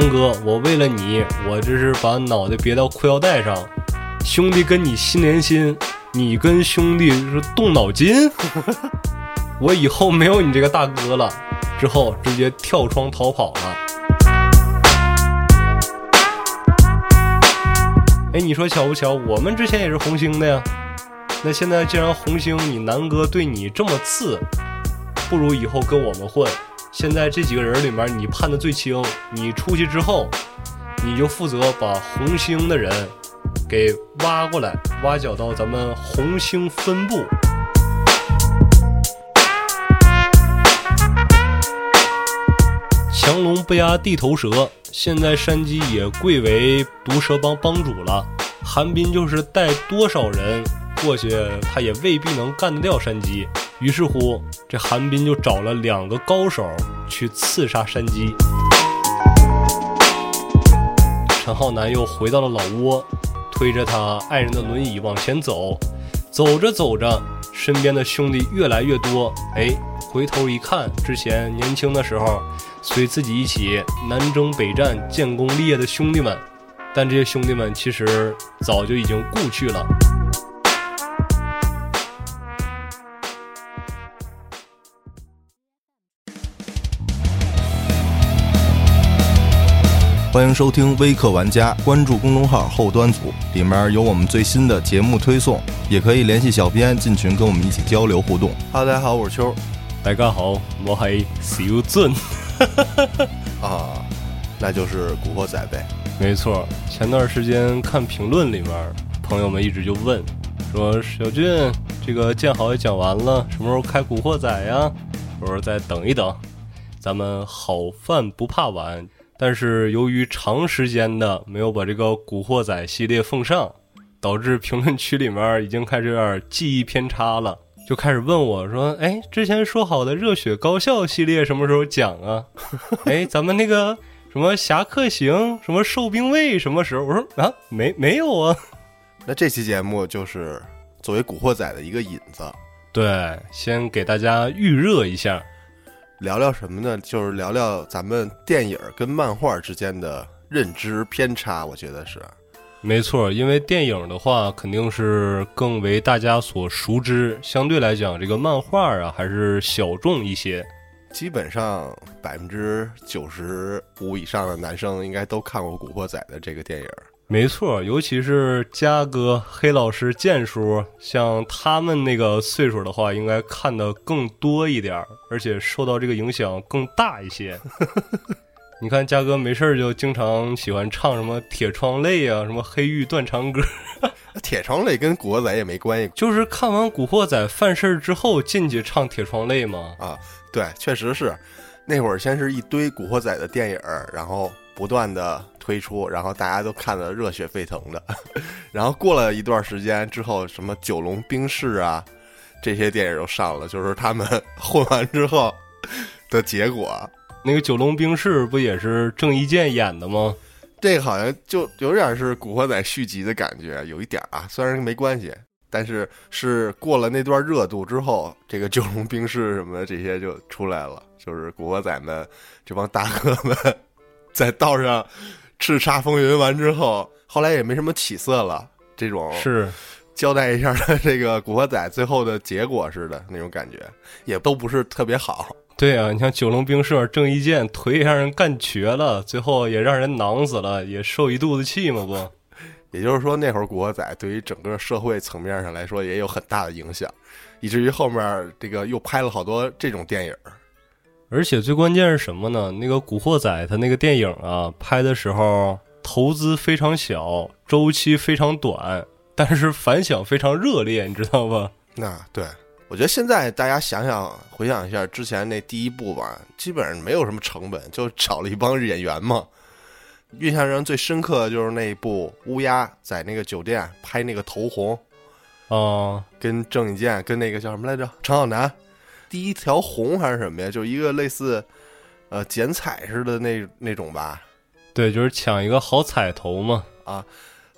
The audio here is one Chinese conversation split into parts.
南哥，我为了你，我这是把脑袋别到裤腰带上。兄弟跟你心连心，你跟兄弟是动脑筋。我以后没有你这个大哥了。之后直接跳窗逃跑了。哎，你说巧不巧？我们之前也是红星的呀。那现在既然红星，你南哥对你这么次，不如以后跟我们混。现在这几个人里面，你判的最轻。你出去之后，你就负责把红星的人给挖过来，挖角到咱们红星分部。强龙不压地头蛇，现在山鸡也贵为毒蛇帮帮主了。韩冰就是带多少人过去，他也未必能干得掉山鸡。于是乎，这韩冰就找了两个高手去刺杀山鸡。陈浩南又回到了老窝，推着他爱人的轮椅往前走。走着走着，身边的兄弟越来越多。哎，回头一看，之前年轻的时候。随自己一起南征北战、建功立业的兄弟们，但这些兄弟们其实早就已经故去了。欢迎收听微客玩家，关注公众号后端组，里面有我们最新的节目推送，也可以联系小编进群跟我们一起交流互动。哈喽，大家好，我是秋。大家好，我系小俊。啊，那就是古惑仔呗。没错，前段时间看评论里面，朋友们一直就问，说小俊这个建好也讲完了，什么时候开古惑仔呀？我说再等一等，咱们好饭不怕晚。但是由于长时间的没有把这个古惑仔系列奉上，导致评论区里面已经开始有点记忆偏差了。就开始问我说：“哎，之前说好的热血高校系列什么时候讲啊？哎，咱们那个什么侠客行，什么兽兵卫什么时候？”我说：“啊，没没有啊。”那这期节目就是作为古惑仔的一个引子，对，先给大家预热一下，聊聊什么呢？就是聊聊咱们电影跟漫画之间的认知偏差，我觉得是。没错，因为电影的话肯定是更为大家所熟知，相对来讲，这个漫画啊还是小众一些。基本上百分之九十五以上的男生应该都看过《古惑仔》的这个电影。没错，尤其是嘉哥、黑老师、剑叔，像他们那个岁数的话，应该看的更多一点，而且受到这个影响更大一些。你看，嘉哥没事儿就经常喜欢唱什么《铁窗泪》啊，什么《黑玉断肠歌》。铁窗泪跟古惑仔也没关系，就是看完古惑仔犯事儿之后进去唱铁窗泪嘛。啊，对，确实是。那会儿先是一堆古惑仔的电影，然后不断的推出，然后大家都看得热血沸腾的。然后过了一段时间之后，什么九龙冰室啊，这些电影都上了，就是他们混完之后的结果。那个九龙冰室不也是郑伊健演的吗？这个好像就有点是《古惑仔》续集的感觉，有一点啊，虽然没关系，但是是过了那段热度之后，这个九龙冰室什么的这些就出来了，就是古惑仔们这帮大哥们在道上叱咤风云完之后，后来也没什么起色了，这种是交代一下他这个古惑仔最后的结果似的那种感觉，也都不是特别好。对啊，你像九龙冰社郑伊健腿也让人干瘸了，最后也让人囊死了，也受一肚子气嘛不？也就是说，那会儿古惑仔对于整个社会层面上来说也有很大的影响，以至于后面这个又拍了好多这种电影。而且最关键是什么呢？那个古惑仔他那个电影啊，拍的时候投资非常小，周期非常短，但是反响非常热烈，你知道吧？那对。我觉得现在大家想想回想一下之前那第一部吧，基本上没有什么成本，就找了一帮演员嘛。印象中最深刻的就是那一部乌鸦在那个酒店拍那个头红，哦，跟郑伊健跟那个叫什么来着陈浩南，第一条红还是什么呀？就一个类似呃剪彩似的那那种吧。对，就是抢一个好彩头嘛。啊，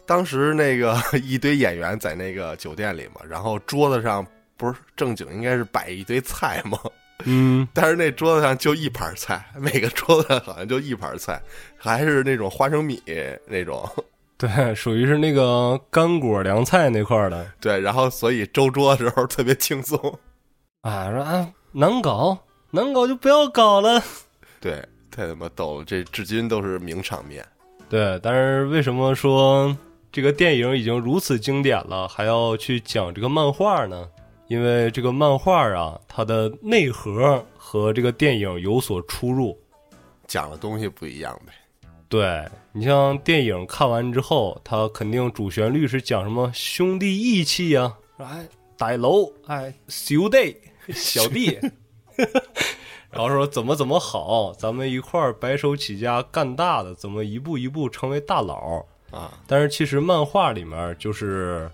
当时那个 一堆演员在那个酒店里嘛，然后桌子上。不是正经，应该是摆一堆菜吗？嗯，但是那桌子上就一盘菜，每个桌子上好像就一盘菜，还是那种花生米那种。对，属于是那个干果凉菜那块儿的对，然后所以周桌的时候特别轻松。啊，说啊难搞，难搞就不要搞了。对，太他妈逗了，这至今都是名场面。对，但是为什么说这个电影已经如此经典了，还要去讲这个漫画呢？因为这个漫画啊，它的内核和这个电影有所出入。讲的东西不一样呗。对你像电影看完之后，它肯定主旋律是讲什么兄弟义气呀、哎，大楼，哎，兄弟，小弟，然后说怎么怎么好，咱们一块儿白手起家干大的，怎么一步一步成为大佬。啊，但是其实漫画里面就是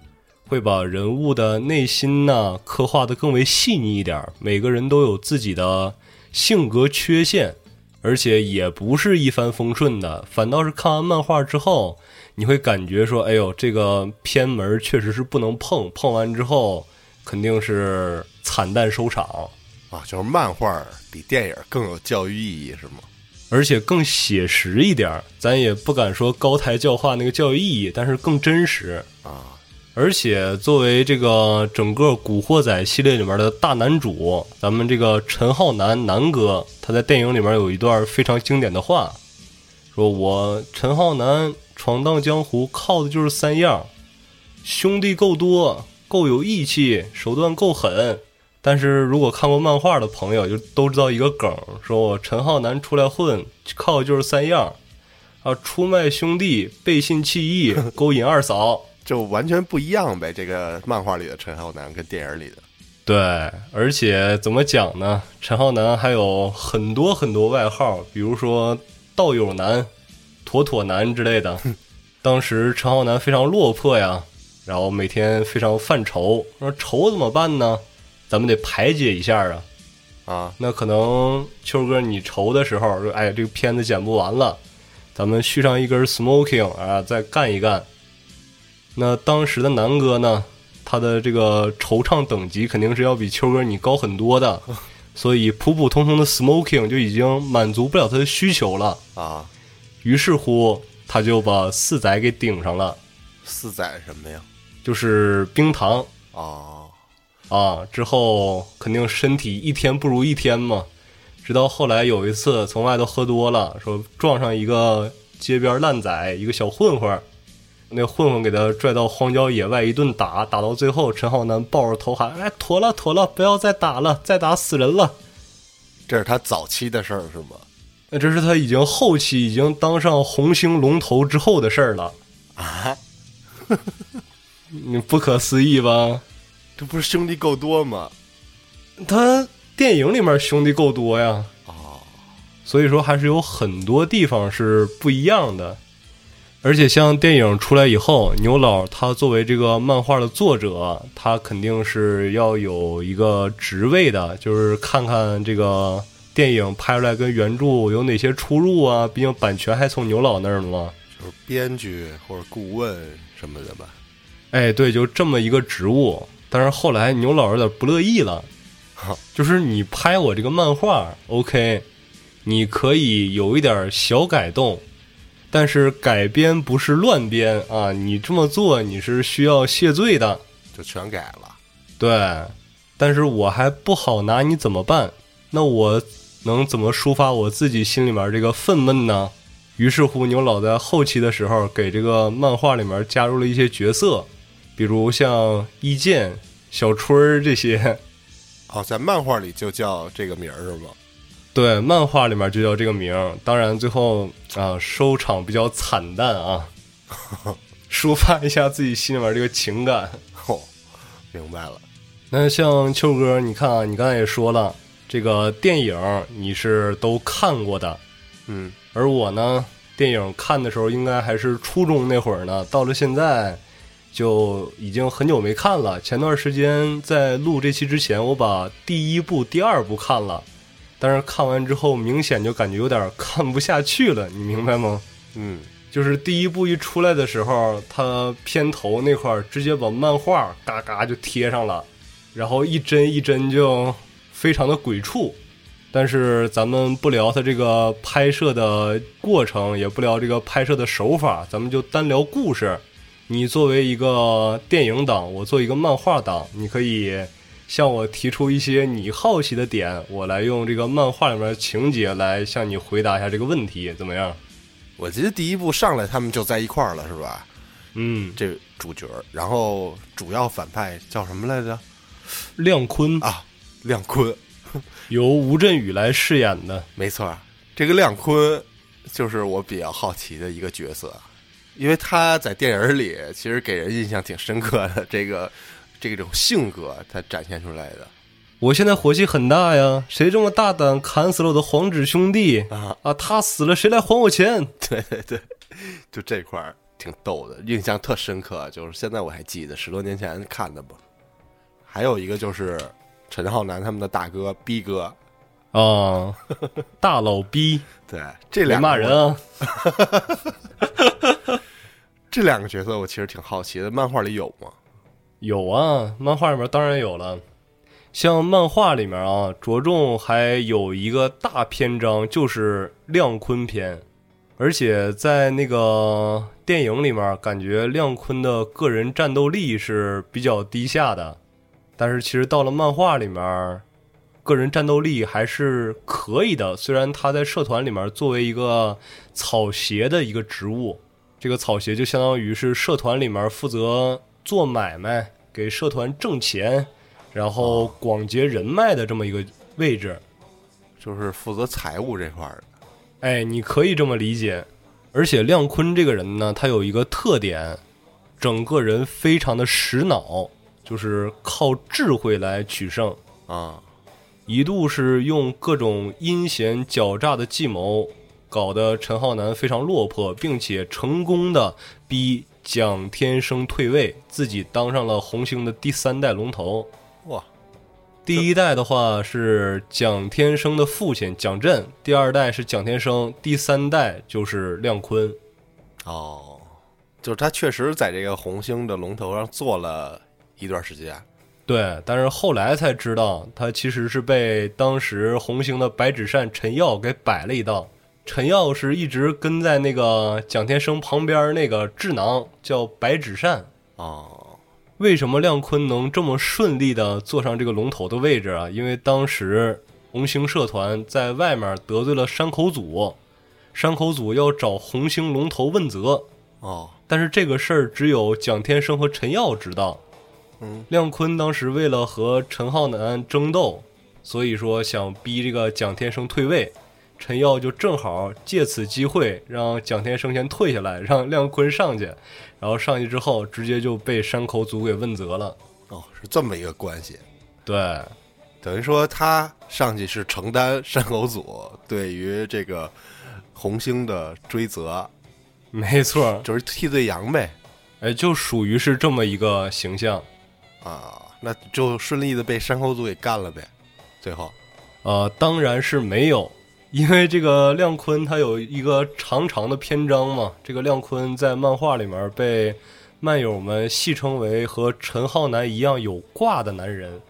会把人物的内心呢刻画的更为细腻一点儿，每个人都有自己的性格缺陷，而且也不是一帆风顺的，反倒是看完漫画之后，你会感觉说，哎呦，这个偏门确实是不能碰，碰完之后肯定是惨淡收场。啊，就是漫画比电影更有教育意义是吗？而且更写实一点，咱也不敢说高台教化那个教育意义，但是更真实。啊，而且作为这个整个《古惑仔》系列里面的大男主，咱们这个陈浩南南哥，他在电影里面有一段非常经典的话，说我陈浩南闯荡江湖靠的就是三样：兄弟够多，够有义气，手段够狠。但是如果看过漫画的朋友就都知道一个梗，说我陈浩南出来混靠的就是三样：啊，出卖兄弟，背信弃义，勾引二嫂。就完全不一样呗。这个漫画里的陈浩南跟电影里的，对，而且怎么讲呢？陈浩南还有很多很多外号，比如说道友男、妥妥男之类的。当时陈浩南非常落魄呀，然后每天非常犯愁，说愁怎么办呢？咱们得排解一下啊。啊，那可能秋哥你愁的时候，说哎，这个片子剪不完了，咱们续上一根 smoking 啊，再干一干。那当时的南哥呢，他的这个惆怅等级肯定是要比秋哥你高很多的，所以普普通通的 smoking 就已经满足不了他的需求了。啊，于是乎，他就把四仔给顶上了，四仔什么呀？就是冰糖啊，啊。之后肯定身体一天不如一天嘛，直到后来有一次从外头喝多了，说撞上一个街边烂仔，一个小混混，那混混给他拽到荒郊野外一顿打，打到最后，陈浩南抱着头喊：“哎，妥了妥了，不要再打了，再打死人了。这是他早期的事儿是吗？”那这是他已经后期已经当上红星龙头之后的事儿了，啊，你不可思议吧？这不是兄弟够多吗？他电影里面兄弟够多呀，哦，所以说还是有很多地方是不一样的。而且像电影出来以后，牛老他作为这个漫画的作者，他肯定是要有一个职位的，就是看看这个电影拍出来跟原著有哪些出入啊。毕竟版权还从牛老那儿呢嘛。就是编剧或者顾问什么的吧？哎，对，就这么一个职务。但是后来牛老有点不乐意了，就是你拍我这个漫画，OK，你可以有一点小改动，但是改编不是乱编啊！你这么做你是需要谢罪的，就全改了。对。但是我还不好拿你怎么办？那我能怎么抒发我自己心里面这个愤懑呢？于是乎，牛老在后期的时候给这个漫画里面加入了一些角色，比如像一剑、小春儿这些。哦，在漫画里就叫这个名儿是吗？对，漫画里面就叫这个名儿。当然，最后啊，收场比较惨淡啊，抒发一下自己心里面这个情感。哦，明白了。那像秋哥，你看啊，你刚才也说了，这个电影你是都看过的，嗯，而我呢，电影看的时候应该还是初中那会儿呢，到了现在就已经很久没看了。前段时间在录这期之前，我把第一部、第二部看了，但是看完之后明显就感觉有点看不下去了，你明白吗？嗯，就是第一部一出来的时候，它片头那块儿直接把漫画嘎嘎就贴上了，然后一帧一帧就非常的鬼畜。但是咱们不聊它这个拍摄的过程，也不聊这个拍摄的手法，咱们就单聊故事。你作为一个电影党，我做一个漫画党，你可以向我提出一些你好奇的点，我来用这个漫画里面的情节来向你回答一下这个问题，怎么样？我记得第一部上来他们就在一块儿了，是吧？嗯，这主角，然后主要反派叫什么来着？亮坤啊，亮坤，由吴镇宇来饰演的。没错，这个亮坤就是我比较好奇的一个角色，因为他在电影里其实给人印象挺深刻的，这个这种性格他展现出来的我现在火气很大呀！谁这么大胆砍死了我的黄纸兄弟啊，啊？他死了，谁来还我钱？对对对，就这块儿挺逗的，印象特深刻，就是现在我还记得十多年前看的吧。还有一个就是陈浩南他们的大哥逼哥，啊，大老逼，对，这别两个骂人啊！这两个角色我其实挺好奇的，漫画里有吗？有啊，漫画里面当然有了。像漫画里面啊，着重还有一个大篇章，就是亮坤篇。而且在那个电影里面，感觉亮坤的个人战斗力是比较低下的。但是其实到了漫画里面，个人战斗力还是可以的。虽然他在社团里面作为一个草鞋的一个职务，这个草鞋就相当于是社团里面负责做买卖，给社团挣钱，然后广结人脉的这么一个位置。就是负责财务这块儿的哎，你可以这么理解。而且亮坤这个人呢，他有一个特点，整个人非常的实脑，就是靠智慧来取胜。啊，一度是用各种阴险狡诈的计谋，搞得陈浩南非常落魄，并且成功的逼蒋天生退位，自己当上了红星的第三代龙头。哇，第一代的话是蒋天生的父亲蒋震，第二代是蒋天生，第三代就是亮坤。哦，就是他确实在这个红星的龙头上做了一段时间。对，但是后来才知道，他其实是被当时红星的白纸扇陈耀给摆了一道。陈耀是一直跟在那个蒋天生旁边那个智囊叫白纸扇。啊，为什么亮坤能这么顺利的坐上这个龙头的位置啊？因为当时红星社团在外面得罪了山口组，山口组要找红星龙头问责，啊，但是这个事儿只有蒋天生和陈耀知道。嗯，亮坤当时为了和陈浩南争斗，所以说想逼这个蒋天生退位。陈耀就正好借此机会让蒋天生先退下来，让亮坤上去，然后上去之后直接就被山口组给问责了。哦，是这么一个关系。对，等于说他上去是承担山口组对于这个红星的追责，没错，就是替罪羊呗。哎，就属于是这么一个形象。啊，那就顺利的被山口组给干了呗。最后，呃，当然是没有，因为这个亮坤他有一个长长的篇章嘛。这个亮坤在漫画里面被漫友们戏称为和陈浩南一样有挂的男人。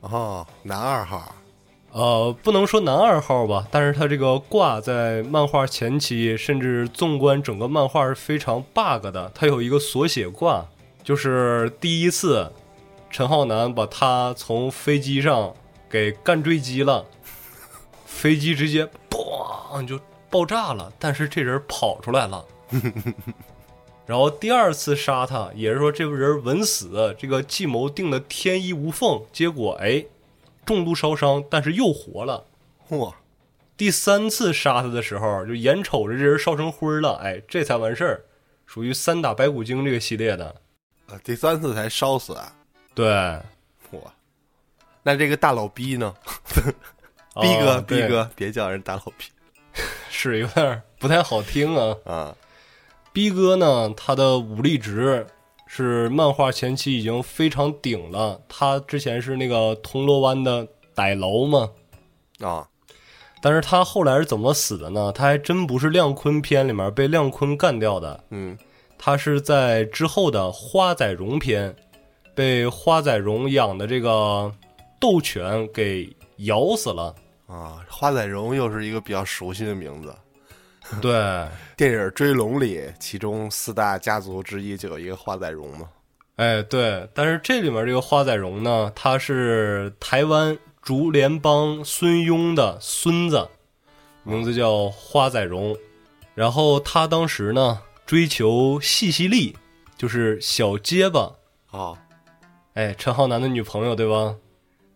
哦，男二号，呃，不能说男二号吧，但是他这个挂在漫画前期，甚至纵观整个漫画是非常 bug 的。他有一个缩写挂，就是第一次陈浩南把他从飞机上给干坠机了，飞机直接砰就爆炸了，但是这人跑出来了。然后第二次杀他，也是说这个人稳死，这个计谋定的天衣无缝，结果哎，重度烧伤，但是又活了。嚯，第三次杀他的时候，就眼瞅着这人烧成灰了，哎，这才完事儿，属于三打白骨精这个系列的。呃，第三次才烧死啊！对，嚯，那这个大老逼呢？逼哥，哦对逼哥，别叫人大老逼 是有点不太好听啊。啊！逼哥呢，他的武力值是漫画前期已经非常顶了。他之前是那个铜锣湾的歹楼嘛，啊，但是他后来是怎么死的呢？他还真不是亮坤篇里面被亮坤干掉的，嗯，他是在之后的花载荣篇被花载荣养的这个斗犬给咬死了。啊，花载荣又是一个比较熟悉的名字。对，电影《追龙》里，其中四大家族之一就有一个花载荣嘛。哎，对，但是这里面这个花载荣呢，他是台湾竹联帮孙庸的孙子，名字叫花载荣。然后他当时呢追求细细丽，就是小结巴，哦，哎，陈浩南的女朋友对吧？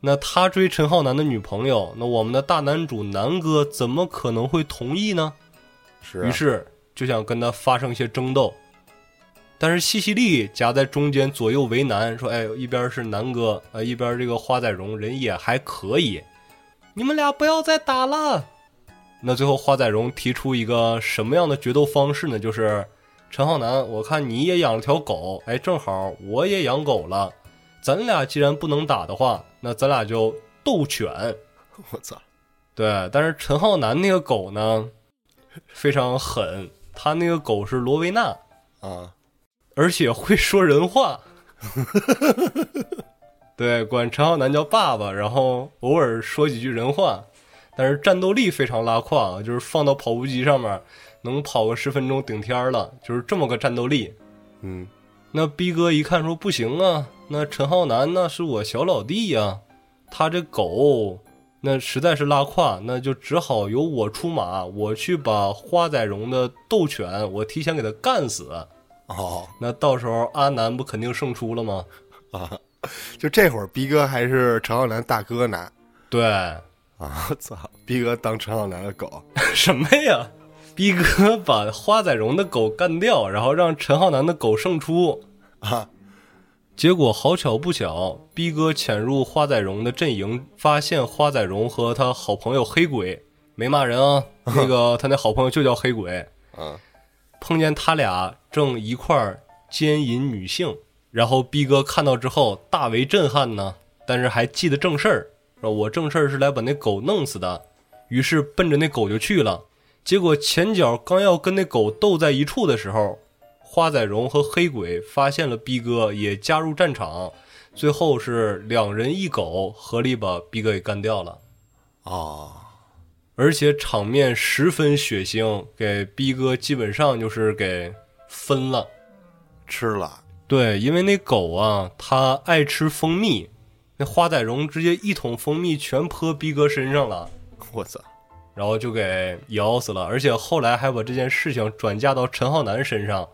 那他追陈浩南的女朋友，那我们的大男主南哥怎么可能会同意呢？是啊于是就想跟他发生一些争斗，但是西西利夹在中间左右为难，说：“哎，一边是南哥，呃，一边这个花仔荣人也还可以，你们俩不要再打了。”那最后花仔荣提出一个什么样的决斗方式呢？就是陈浩南，我看你也养了条狗，哎，正好我也养狗了，咱俩既然不能打的话，那咱俩就斗犬。我操，对，但是陈浩南那个狗呢，非常狠，他那个狗是罗威纳，啊，而且会说人话。对，管陈浩南叫爸爸，然后偶尔说几句人话，但是战斗力非常拉胯，就是放到跑步机上面能跑个十分钟顶天儿了，就是这么个战斗力。嗯，那逼哥一看说不行啊，那陈浩南那是我小老弟呀、他这狗那实在是拉胯，那就只好由我出马，我去把花仔荣的斗犬我提前给他干死。哦那到时候阿南不肯定胜出了吗？啊，就这会儿逼哥还是陈浩南大哥呢。对，啊，我操，逼哥当陈浩南的狗，什么呀？逼哥把花仔荣的狗干掉，然后让陈浩南的狗胜出。啊，结果好巧不巧，逼哥潜入花仔荣的阵营，发现花仔荣和他好朋友黑鬼没骂人啊，那个他那好朋友就叫黑鬼，嗯，碰见他俩正一块儿奸淫女性，然后逼哥看到之后大为震撼呢，但是还记得正事儿，说我正事儿是来把那狗弄死的，于是奔着那狗就去了。结果前脚刚要跟那狗斗在一处的时候，花仔荣和黑鬼发现了逼哥，也加入战场，最后是两人一狗合力把逼哥给干掉了。哦，而且场面十分血腥，给逼哥基本上就是给分了。吃了，对，因为那狗啊，它爱吃蜂蜜，那花仔荣直接一桶蜂蜜全泼逼哥身上了，我操，然后就给咬死了。而且后来还把这件事情转嫁到陈浩南身上，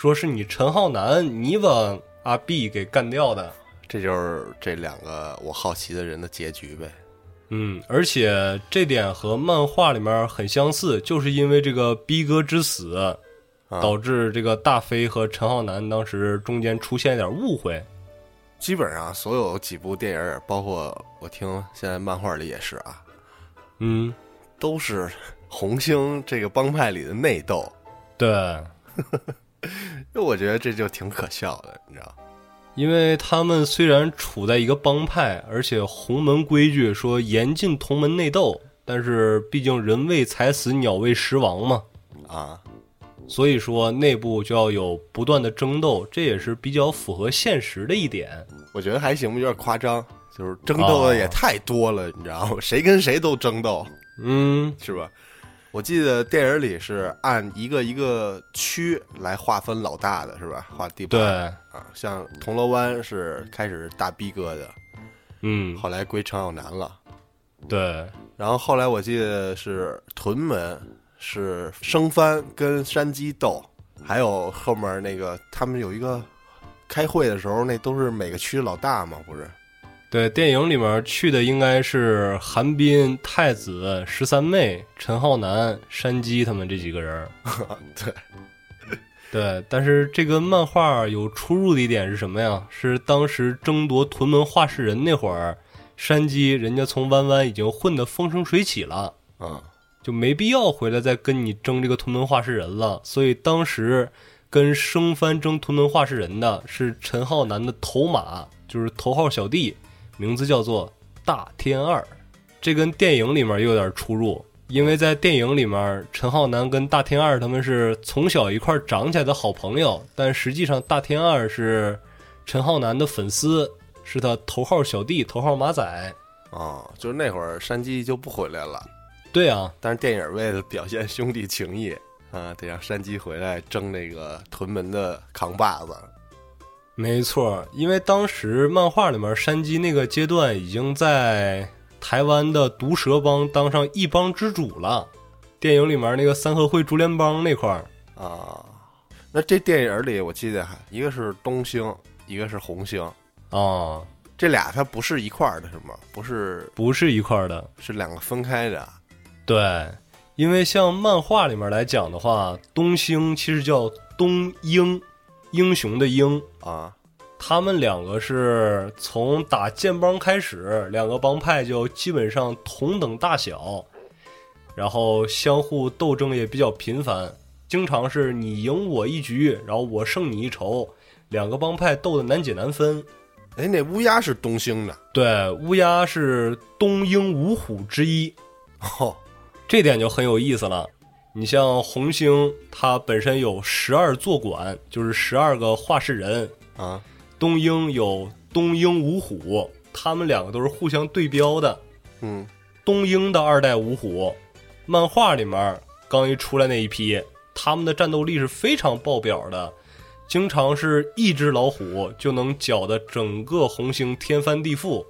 说是你陈浩南你把阿 B 给干掉的。这就是这两个我好奇的人的结局呗。嗯，而且这点和漫画里面很相似，就是因为这个逼哥之死，啊导致这个大飞和陈浩南当时中间出现一点误会。基本上所有几部电影，包括我听现在漫画里也是啊，嗯，都是红星这个帮派里的内斗。对，就我觉得这就挺可笑的，你知道？因为他们虽然处在一个帮派，而且洪门规矩说严禁同门内斗，但是毕竟人为财死，鸟为食亡嘛，啊，所以说内部就要有不断的争斗，这也是比较符合现实的一点。我觉得还行，有点夸张，就是争斗的也太多了，你知道吗？谁跟谁都争斗，嗯，是吧？我记得电影里是按一个一个区来划分老大的，是吧？划地盘对，啊，像铜锣湾是开始大逼哥的，嗯，后来归陈浩南了。对，然后后来我记得是屯门是生番跟山鸡斗，还有后面那个他们有一个开会的时候，那都是每个区老大嘛，不是？对，电影里面去的应该是韩冰、太子、十三妹、陈浩南、山鸡他们这几个人。对，对，但是这个漫画有出入的一点是什么呀？是当时争夺屯门画事人那会儿，山鸡人家从弯弯已经混得风生水起了，嗯，就没必要回来再跟你争这个屯门画事人了。所以当时跟生番争屯门画事人的是陈浩南的头马，就是头号小弟，名字叫做大天二。这跟电影里面又有点出入，因为在电影里面，陈浩南跟大天二他们是从小一块儿长起来的好朋友，但实际上大天二是陈浩南的粉丝，是他头号小弟、头号马仔。哦，就是那会儿山鸡就不回来了，对啊，但是电影为了表现兄弟情谊啊，得让山鸡回来争那个屯门的扛把子。没错，因为当时漫画里面山鸡那个阶段已经在台湾的毒蛇帮当上一帮之主了。电影里面那个三合会竹联帮那块儿啊，那这电影里我记得还一个是东星，一个是红星，啊，这俩它不是一块儿的，是吗？不是，不是一块儿的。是两个分开的。对，因为像漫画里面来讲的话，东星其实叫东英，英雄的英。啊，他们两个是从打建帮开始，两个帮派就基本上同等大小，然后相互斗争也比较频繁，经常是你赢我一局，然后我胜你一筹，两个帮派斗得难解难分。哎，那乌鸦是东兴的，对，乌鸦是东英五虎之一，哦，这点就很有意思了。你像红星，它本身有十二座馆，就是十二个画事人。啊，东英有东英五虎，他们两个都是互相对标的。嗯，东英的二代五虎，漫画里面刚一出来那一批，他们的战斗力是非常爆表的，经常是一只老虎就能搅得整个红星天翻地覆。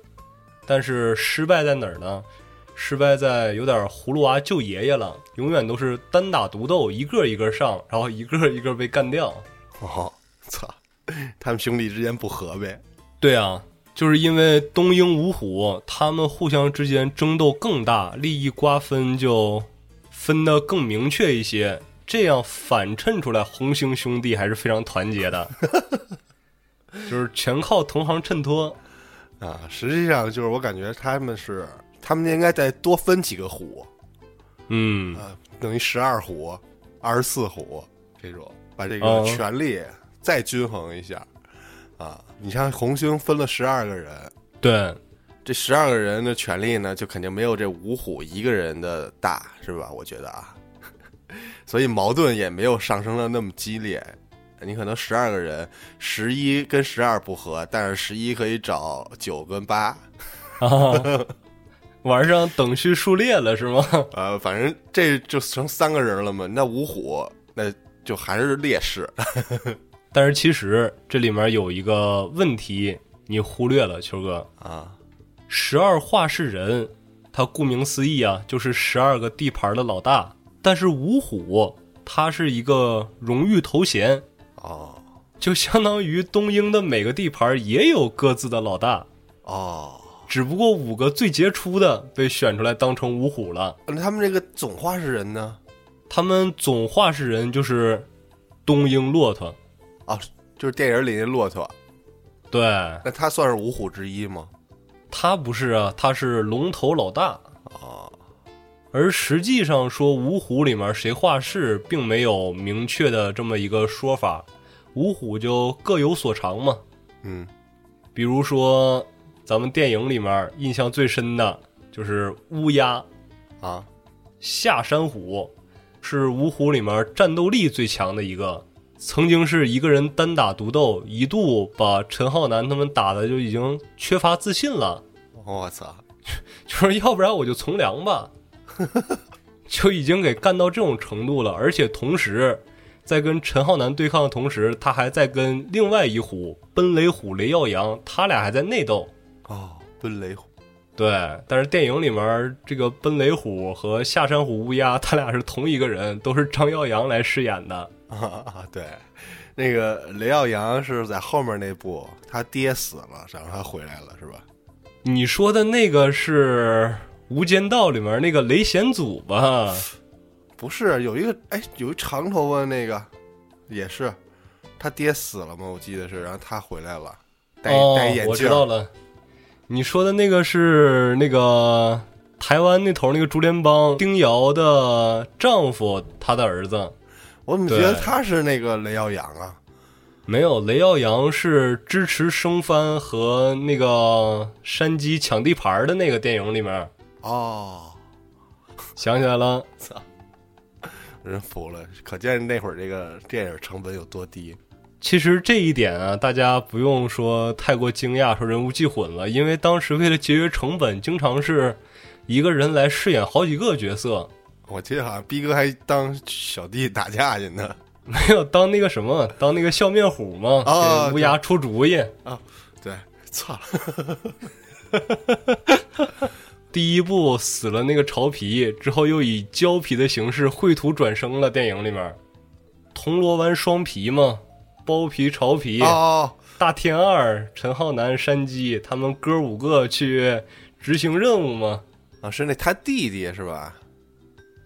但是失败在哪儿呢？失败在有点葫芦娃救爷爷了，永远都是单打独斗，一个一个上，然后一个一个被干掉。哦，操，他们兄弟之间不和呗？对啊，就是因为东英五虎他们互相之间争斗更大，利益瓜分就分得更明确一些，这样反衬出来红星兄弟还是非常团结的，就是全靠同行衬托。啊，实际上就是我感觉他们是，他们应该再多分几个虎，嗯，啊，等于十二虎、二十四虎这种，把这个哦。权力再均衡一下。啊，你像红星分了十二个人，对，这十二个人的权力呢，就肯定没有这五虎一个人的大，是吧？我觉得啊，所以矛盾也没有上升的那么激烈。你可能十二个人，十一跟十二不合，但是十一可以找九跟八，啊，玩上等序数列了是吗？呃，反正这就成三个人了嘛。那五虎那就还是劣势 但是其实这里面有一个问题你忽略了，秋哥。啊十二画事人，他顾名思义啊，就是十二个地盘的老大。但是五虎，他是一个荣誉头衔，哦就相当于东英的每个地盘也有各自的老大，哦，只不过五个最杰出的被选出来当成五虎了。那他们这个总画事人呢？他们总画事人就是东英骆驼，啊，就是电影里的骆驼，对那他算是五虎之一吗？他不是啊，他是龙头老大。啊而实际上说，五虎里面谁画事，并没有明确的这么一个说法，五虎就各有所长嘛。嗯比如说，咱们电影里面印象最深的就是乌鸦啊下山虎，是五虎里面战斗力最强的一个，曾经是一个人单打独斗，一度把陈浩南他们打的就已经缺乏自信了。我操！就是要不然我就从良吧，就已经给干到这种程度了。而且同时，在跟陈浩南对抗的同时，他还在跟另外一虎奔雷虎雷耀阳，他俩还在内斗。哦，奔雷虎对，但是电影里面这个奔雷虎和下山虎乌鸦，他俩是同一个人，都是张耀扬来饰演的。啊，对，那个雷耀扬是在后面那部，他爹死了，然后他回来了，是吧？你说的那个是《无间道》里面那个雷显祖吧？不是，有一个哎，有一长头发那个，也是他爹死了吗？我记得是，然后他回来了，戴、哦戴眼镜，我知道了。你说的那个是那个台湾那头那个竹联帮丁瑶的丈夫，他的儿子。我怎么觉得他是那个雷耀阳啊？没有，雷耀阳是支持生番和那个山鸡抢地盘的那个电影里面，哦，想起来了。操人服了，可见那会儿这个电影成本有多低。其实这一点啊，大家不用说太过惊讶，说人物记混了，因为当时为了节约成本，经常是一个人来饰演好几个角色，我记得好像逼哥还当小弟打架去呢。没有当那个什么，当那个笑面虎嘛，啊给乌鸦出主意。对，操，第一部死了那个潮皮之后，又以胶皮的形式绘图转生了。电影里面，铜锣湾双皮嘛，包皮、潮皮、哦，大天二、陈浩南、山鸡，他们哥五个去执行任务嘛。啊，是那他弟弟是吧？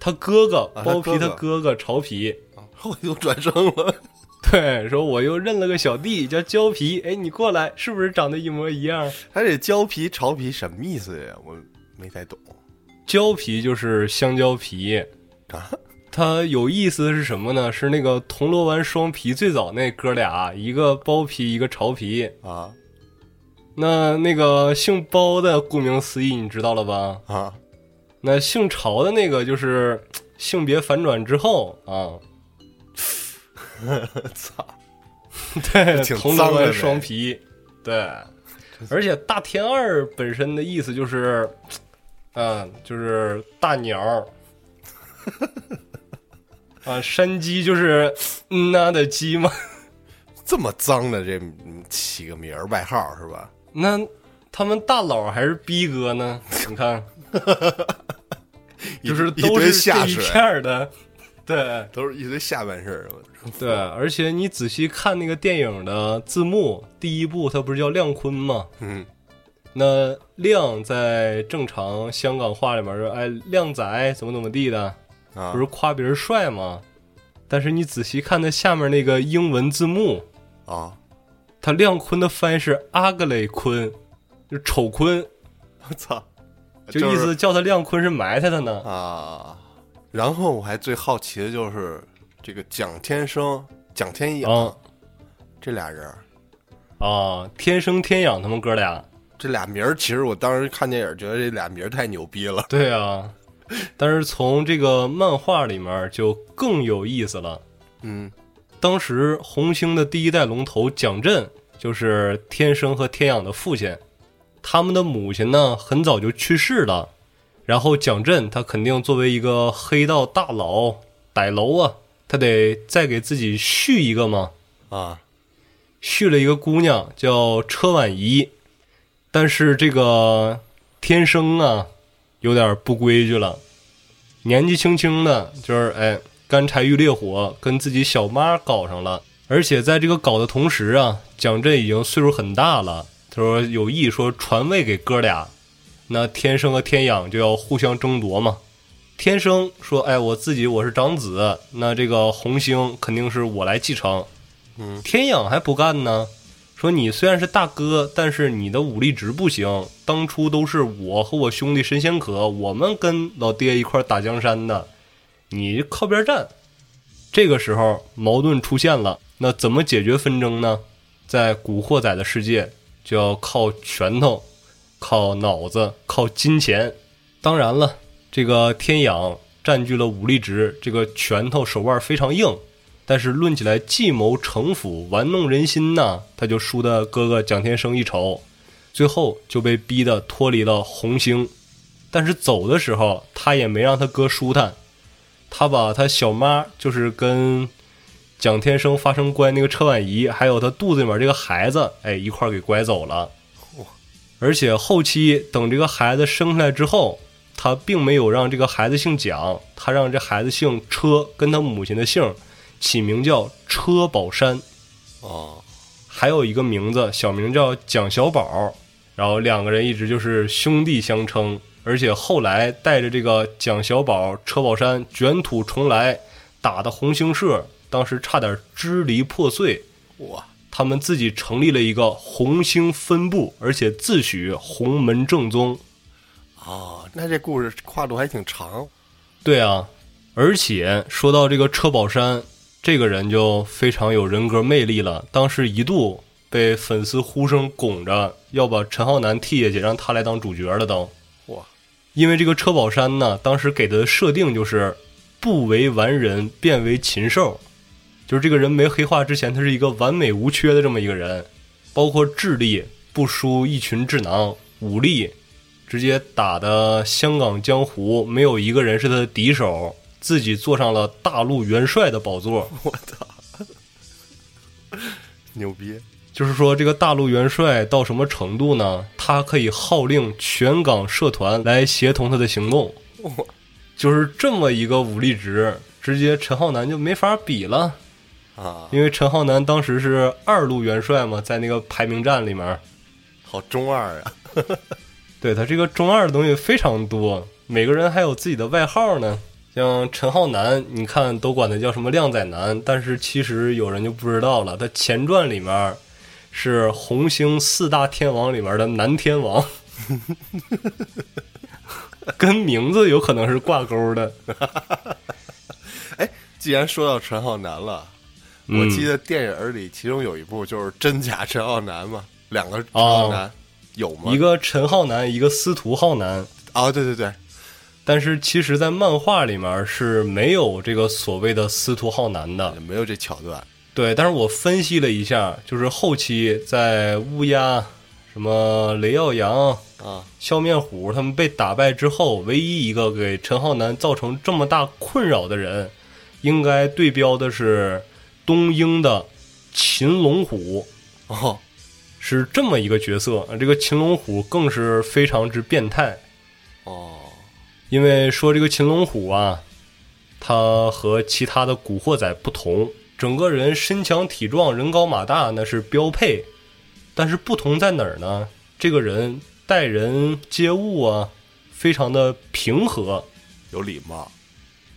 他哥哥包皮，他哥哥潮皮，后来又转生了。对，说我又认了个小弟叫胶皮，哎，你过来，是不是长得一模一样？他这胶皮、潮皮什么意思呀？我没太懂胶皮就是香蕉皮，啊。它有意思的是什么呢？是那个铜锣湾双皮最早那哥俩，一个包皮，一个潮皮。啊那那个姓包的，顾名思义，你知道了吧？啊，那姓潮的那个就是 性别反转之后啊，操！对，挺铜锣湾双皮，对。而且大天二本身的意思就是，嘖啊，就是大鸟。啊，山鸡就是嗯呐的鸡吗。这么脏的这嗯起个名儿外号是吧？那他们大佬还是逼哥呢？你看，就是一都是堆下这一，片儿的，对 都是一堆下半身儿。对。而且你仔细看那个电影的字幕，第一部它不是叫亮坤吗？嗯那亮在正常香港话里面说，哎，靓仔怎么怎么地的，啊不是夸别人帅吗？但是你仔细看那下面那个英文字幕，啊，他亮坤的翻译是阿格雷坤，就丑坤，我操！就意思叫他亮坤是埋汰他呢。啊。然后我还最好奇的就是这个蒋天生、蒋天养、啊这俩人儿，啊，天生天养他们哥俩，这俩名儿，其实我当时看电影觉得这俩名儿太牛逼了。对啊。但是从这个漫画里面就更有意思了。嗯当时红星的第一代龙头蒋震就是天生和天养的父亲，他们的母亲呢很早就去世了，然后蒋震他肯定作为一个黑道大佬歹楼啊，他得再给自己续一个嘛，啊续了一个姑娘叫车婉仪，但是这个天生啊有点不规矩了，年纪轻轻的，就是哎干柴遇烈火，跟自己小妈搞上了，而且在这个搞的同时啊，蒋震已经岁数很大了，他说有意说传位给哥俩，那天生和天养就要互相争夺嘛。天生说：“哎，我自己我是长子，那这个红星肯定是我来继承。”嗯，天养还不干呢，说你虽然是大哥，但是你的武力值不行。当初都是我和我兄弟神仙可，我们跟老爹一块打江山的，你靠边站。这个时候矛盾出现了，那怎么解决纷争呢？在古惑仔的世界，就要靠拳头、靠脑子、靠金钱。当然了，这个天养占据了武力值，这个拳头手腕非常硬。但是论起来计谋城府、玩弄人心呐，他就输的哥哥蒋天生一筹，最后就被逼得脱离了红星。但是走的时候，他也没让他哥舒坦，他把他小妈，就是跟蒋天生发生关系那个车婉仪，还有他肚子里面这个孩子，哎，一块给拐走了。而且后期等这个孩子生下来之后，他并没有让这个孩子姓蒋，他让这孩子姓车，跟他母亲的姓。起名叫车宝山，哦还有一个名字小名叫蒋小宝，然后两个人一直就是兄弟相称，而且后来带着这个蒋小宝、车宝山卷土重来，打的红星社当时差点支离破碎，哇他们自己成立了一个红星分部，而且自诩洪门正宗。哦，那这故事跨度还挺长。对啊，而且说到这个车宝山。这个人就非常有人格魅力了，当时一度被粉丝呼声拱着要把陈浩南替下去，让他来当主角了都。哇！因为这个车宝山呢，当时给他的设定就是不为完人，变为禽兽。就是这个人没黑化之前，他是一个完美无缺的这么一个人，包括智力不输一群智囊，武力直接打的香港江湖没有一个人是他的敌手，自己坐上了大陆元帅的宝座。我操，牛逼！就是说，这个大陆元帅到什么程度呢？他可以号令全港社团来协同他的行动，就是这么一个武力值，直接陈浩南就没法比了。啊，因为陈浩南当时是二路元帅嘛，在那个排名战里面，好中二啊！对他这个中二的东西非常多，每个人还有自己的外号呢。像陈浩南，你看都管他叫什么靓仔男，但是其实有人就不知道了，他前传里面是红星四大天王里面的男天王，跟名字有可能是挂钩的。哎既然说到陈浩南了，嗯我记得电影里其中有一部就是真假陈浩南嘛，两个陈浩南、有吗？一个陈浩南，一个司徒浩南。啊，对对对，但是其实，在漫画里面是没有这个所谓的司徒浩南的。没有这桥段对，但是我分析了一下，就是后期在乌鸦、什么雷耀阳、啊，笑面虎他们被打败之后，唯一一个给陈浩南造成这么大困扰的人，应该对标的是东英的秦龙虎，哦，是这么一个角色。这个秦龙虎更是非常之变态。哦，因为说这个秦龙虎啊，他和其他的古惑仔不同，整个人身强体壮、人高马大那是标配，但是不同在哪儿呢？这个人待人接物啊，非常的平和，有礼貌，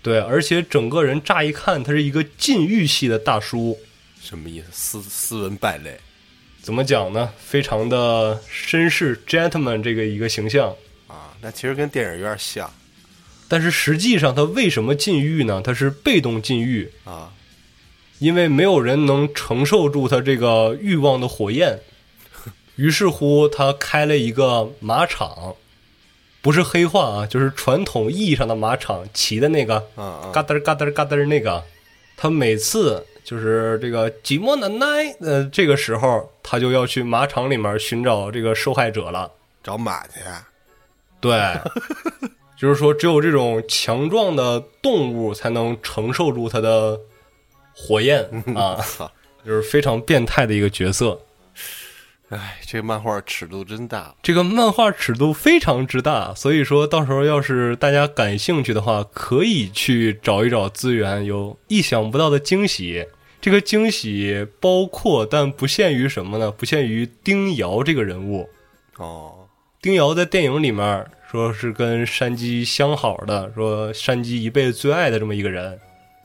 对，而且整个人乍一看他是一个禁欲系的大叔，什么意思？斯斯文败类怎么讲呢？非常的绅士 gentleman 这个一个形象。啊，那其实跟电影有点像但是实际上他为什么禁欲呢？他是被动禁欲，啊，因为没有人能承受住他这个欲望的火焰，于是乎他开了一个马场，不是黑化啊，就是传统意义上的马场，骑的那个嘎噔嘎噔嘎噔那个，他每次就是这个寂寞难耐，呃，这个时候他就要去马场里面寻找这个受害者了。找马去，对，就是说只有这种强壮的动物才能承受住它的火焰 啊。就是非常变态的一个角色。哎，这个漫画尺度真大，这个漫画尺度非常之大，所以说到时候要是大家感兴趣的话，可以去找一找资源，有意想不到的惊喜。这个惊喜包括但不限于什么呢？不限于丁瑶这个人物。哦，丁瑶在电影里面说是跟山鸡相好的，说山鸡一辈子最爱的这么一个人。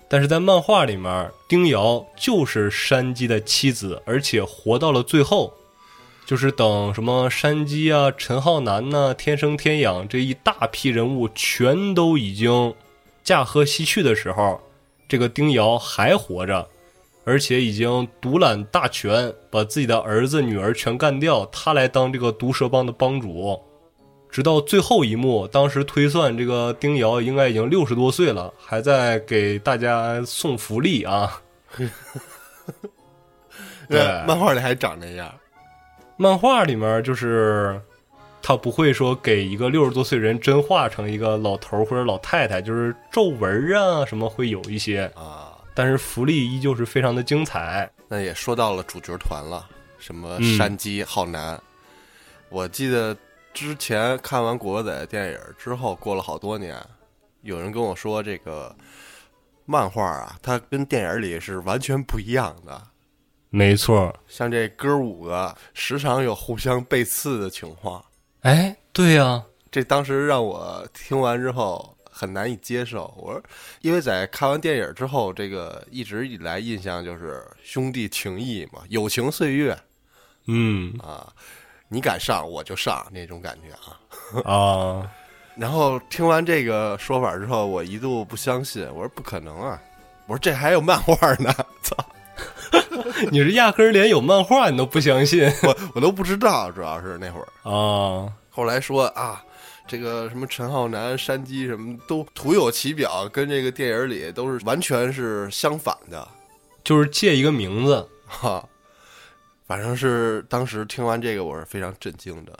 但是在漫画里面，丁瑶就是山鸡的妻子，而且活到了最后。就是等什么山鸡啊、陈浩南呐、天生天养这一大批人物全都已经驾鹤西去的时候，这个丁瑶还活着，而且已经独揽大权，把自己的儿子、女儿全干掉，他来当这个毒蛇帮的帮主。直到最后一幕，当时推算这个丁瑶应该已经六十多岁了，还在给大家送福利啊。对漫画里还长那样，漫画里面就是他不会说给一个六十多岁人真化成一个老头儿或者老太太，就是皱纹啊什么会有一些，啊，但是福利依旧是非常的精彩。那也说到了主角团了，什么嗯山鸡、浩南。我记得之前看完《古惑仔》电影之后，过了好多年，有人跟我说这个漫画啊，它跟电影里是完全不一样的。没错，像这哥五个时常有互相背刺的情况，哎，对呀、这当时让我听完之后很难以接受。我说，因为在看完电影之后，这个一直以来印象就是兄弟情谊嘛，友情岁月嗯啊，你敢上我就上那种感觉啊。啊，然后听完这个说法之后，我一度不相信，我说不可能啊，我说这还有漫画呢，操，你是压根儿连有漫画你都不相信 我我都不知道，主要是那会儿。啊？后来说啊，这个什么陈浩南、山鸡什么都徒有其表，跟这个电影里都是完全是相反的。就是借一个名字。哈，反正是当时听完这个，我是非常震惊的。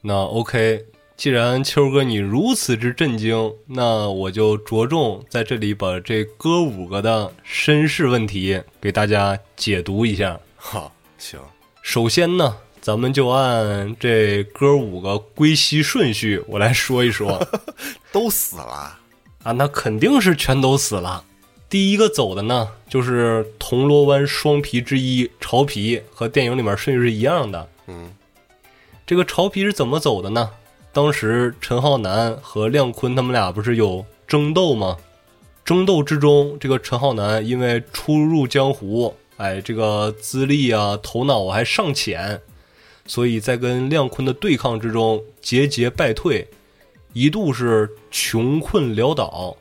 那 OK，既然秋哥你如此之震惊，那我就着重在这里把这哥五个的身世问题给大家解读一下。哈，行，首先呢，咱们就按这哥五个归西顺序，我来说一说 都死了啊，那肯定是全都死了。第一个走的呢，就是铜锣湾双皮之一潮皮，和电影里面顺序是一样的。嗯，这个潮皮是怎么走的呢？当时陈浩南和亮坤他们俩不是有争斗吗？争斗之中，这个陈浩南因为初入江湖，哎，这个资历啊、头脑还尚浅，所以在跟亮坤的对抗之中节节败退，一度是穷困潦倒。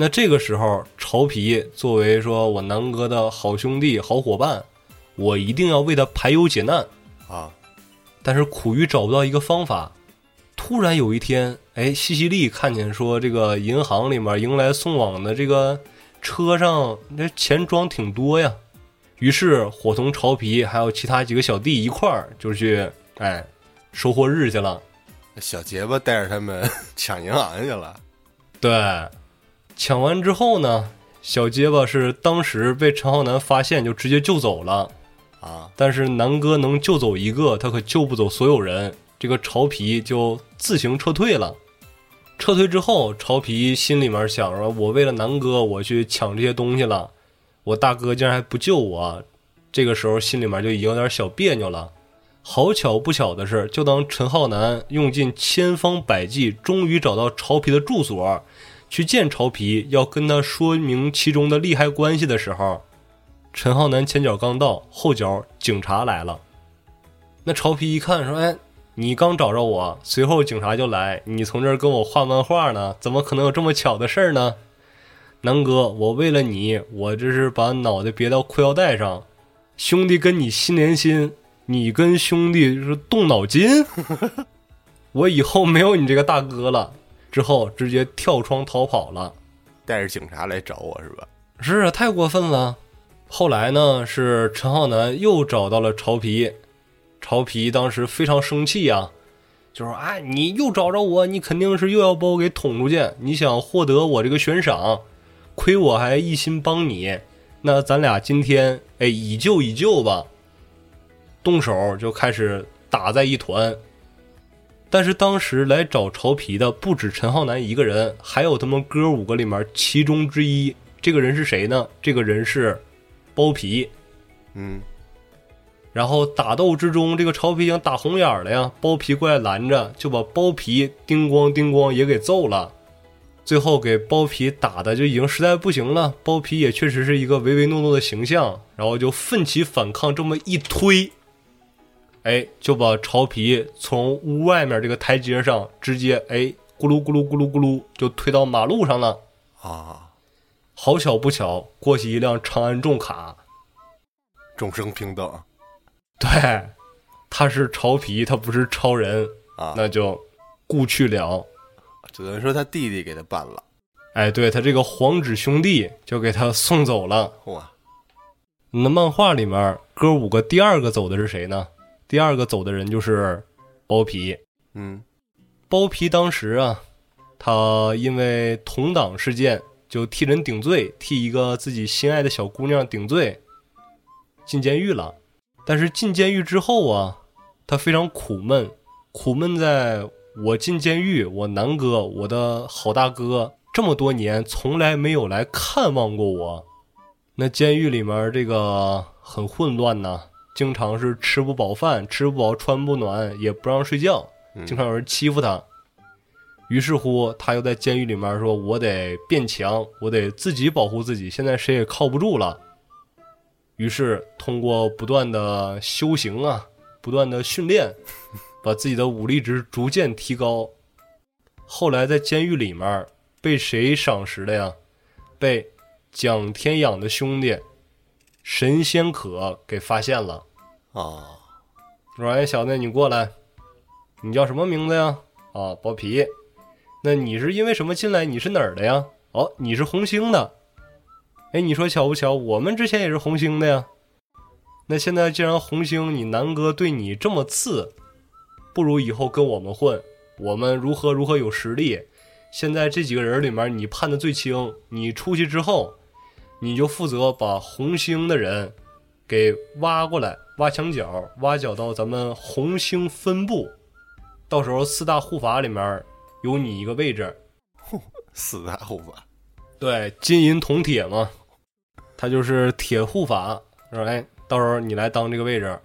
那这个时候，曹丕作为说我南哥的好兄弟、好伙伴，我一定要为他排忧解难啊！但是苦于找不到一个方法。突然有一天，哎，西西利看见说这个银行里面迎来送往的这个车上，那钱装挺多呀。于是伙同曹丕还有其他几个小弟一块儿就去哎收获日去了。小结巴带着他们 抢银行去了。对。抢完之后呢，小结巴是当时被陈浩南发现，就直接救走了，啊！但是南哥能救走一个，他可救不走所有人。这个曹皮就自行撤退了。撤退之后，曹皮心里面想着：“我为了南哥，我去抢这些东西了，我大哥竟然还不救我。”这个时候心里面就已经有点小别扭了。好巧不巧的是，就当陈浩南用尽千方百计，终于找到曹皮的住所。去见曹丕，要跟他说明其中的利害关系的时候，陈浩南前脚刚到，后脚警察来了。那曹丕一看，说：“哎，你刚找着我，随后警察就来，你从这儿跟我画漫画呢，怎么可能有这么巧的事儿呢？”南哥，我为了你，我这是把脑袋别到裤腰带上，兄弟跟你心连心，你跟兄弟是动脑筋，我以后没有你这个大哥了。之后直接跳窗逃跑了，带着警察来找我是吧？是啊，太过分了。后来呢，是陈浩南又找到了曹皮，曹皮当时非常生气呀，就说：“哎，你又找着我，你肯定是又要把我给捅出去，你想获得我这个悬赏，亏我还一心帮你，那咱俩今天哎以旧以旧吧。”动手就开始打在一团。但是当时来找曹皮的不止陈浩南一个人，还有他们哥五个里面其中之一。这个人是谁呢？这个人是包皮。嗯。然后打斗之中，这个曹皮想打红眼了呀，包皮过来拦着，就把包皮叮咣叮咣也给揍了。最后给包皮打的就已经实在不行了，包皮也确实是一个唯唯诺诺的形象，然后就奋起反抗，这么一推。哎，就把曹皮从屋外面这个台阶上直接哎咕噜咕噜咕噜咕噜就推到马路上了啊！好巧不巧，过去一辆长安重卡，众生平等。对，他是曹皮，他不是超人啊，那就故去了。只能说他弟弟给他办了。哎，对他这个皇子兄弟就给他送走了。哇！那漫画里面哥五个第二个走的是谁呢？第二个走的人就是包皮，嗯，包皮当时啊，他因为同党事件就替人顶罪，替一个自己心爱的小姑娘顶罪，进监狱了。但是进监狱之后啊，他非常苦闷，苦闷在我进监狱，我南哥，我的好大哥，这么多年从来没有来看望过我。那监狱里面这个很混乱呐。经常是吃不饱饭，吃不饱穿不暖，也不让睡觉，经常有人欺负他。于是乎，他又在监狱里面说：“我得变强，我得自己保护自己。现在谁也靠不住了。”于是通过不断的修行啊，不断的训练，把自己的武力值逐渐提高。后来在监狱里面被谁赏识的呀？被蒋天养的兄弟神仙可给发现了。啊，说哎，小子，你过来，你叫什么名字呀？啊，包皮。那你是因为什么进来？你是哪儿的呀？哦，你是红星的。哎，你说巧不巧？我们之前也是红星的呀。那现在既然红星你南哥对你这么次，不如以后跟我们混，我们如何如何有实力。现在这几个人里面，你判的最轻，你出去之后，你就负责把红星的人给挖过来，挖墙角，挖角到咱们红星分部。到时候四大护法里面有你一个位置，四大护法，对，金银铜铁嘛，他就是铁护法，说哎，到时候你来当这个位置。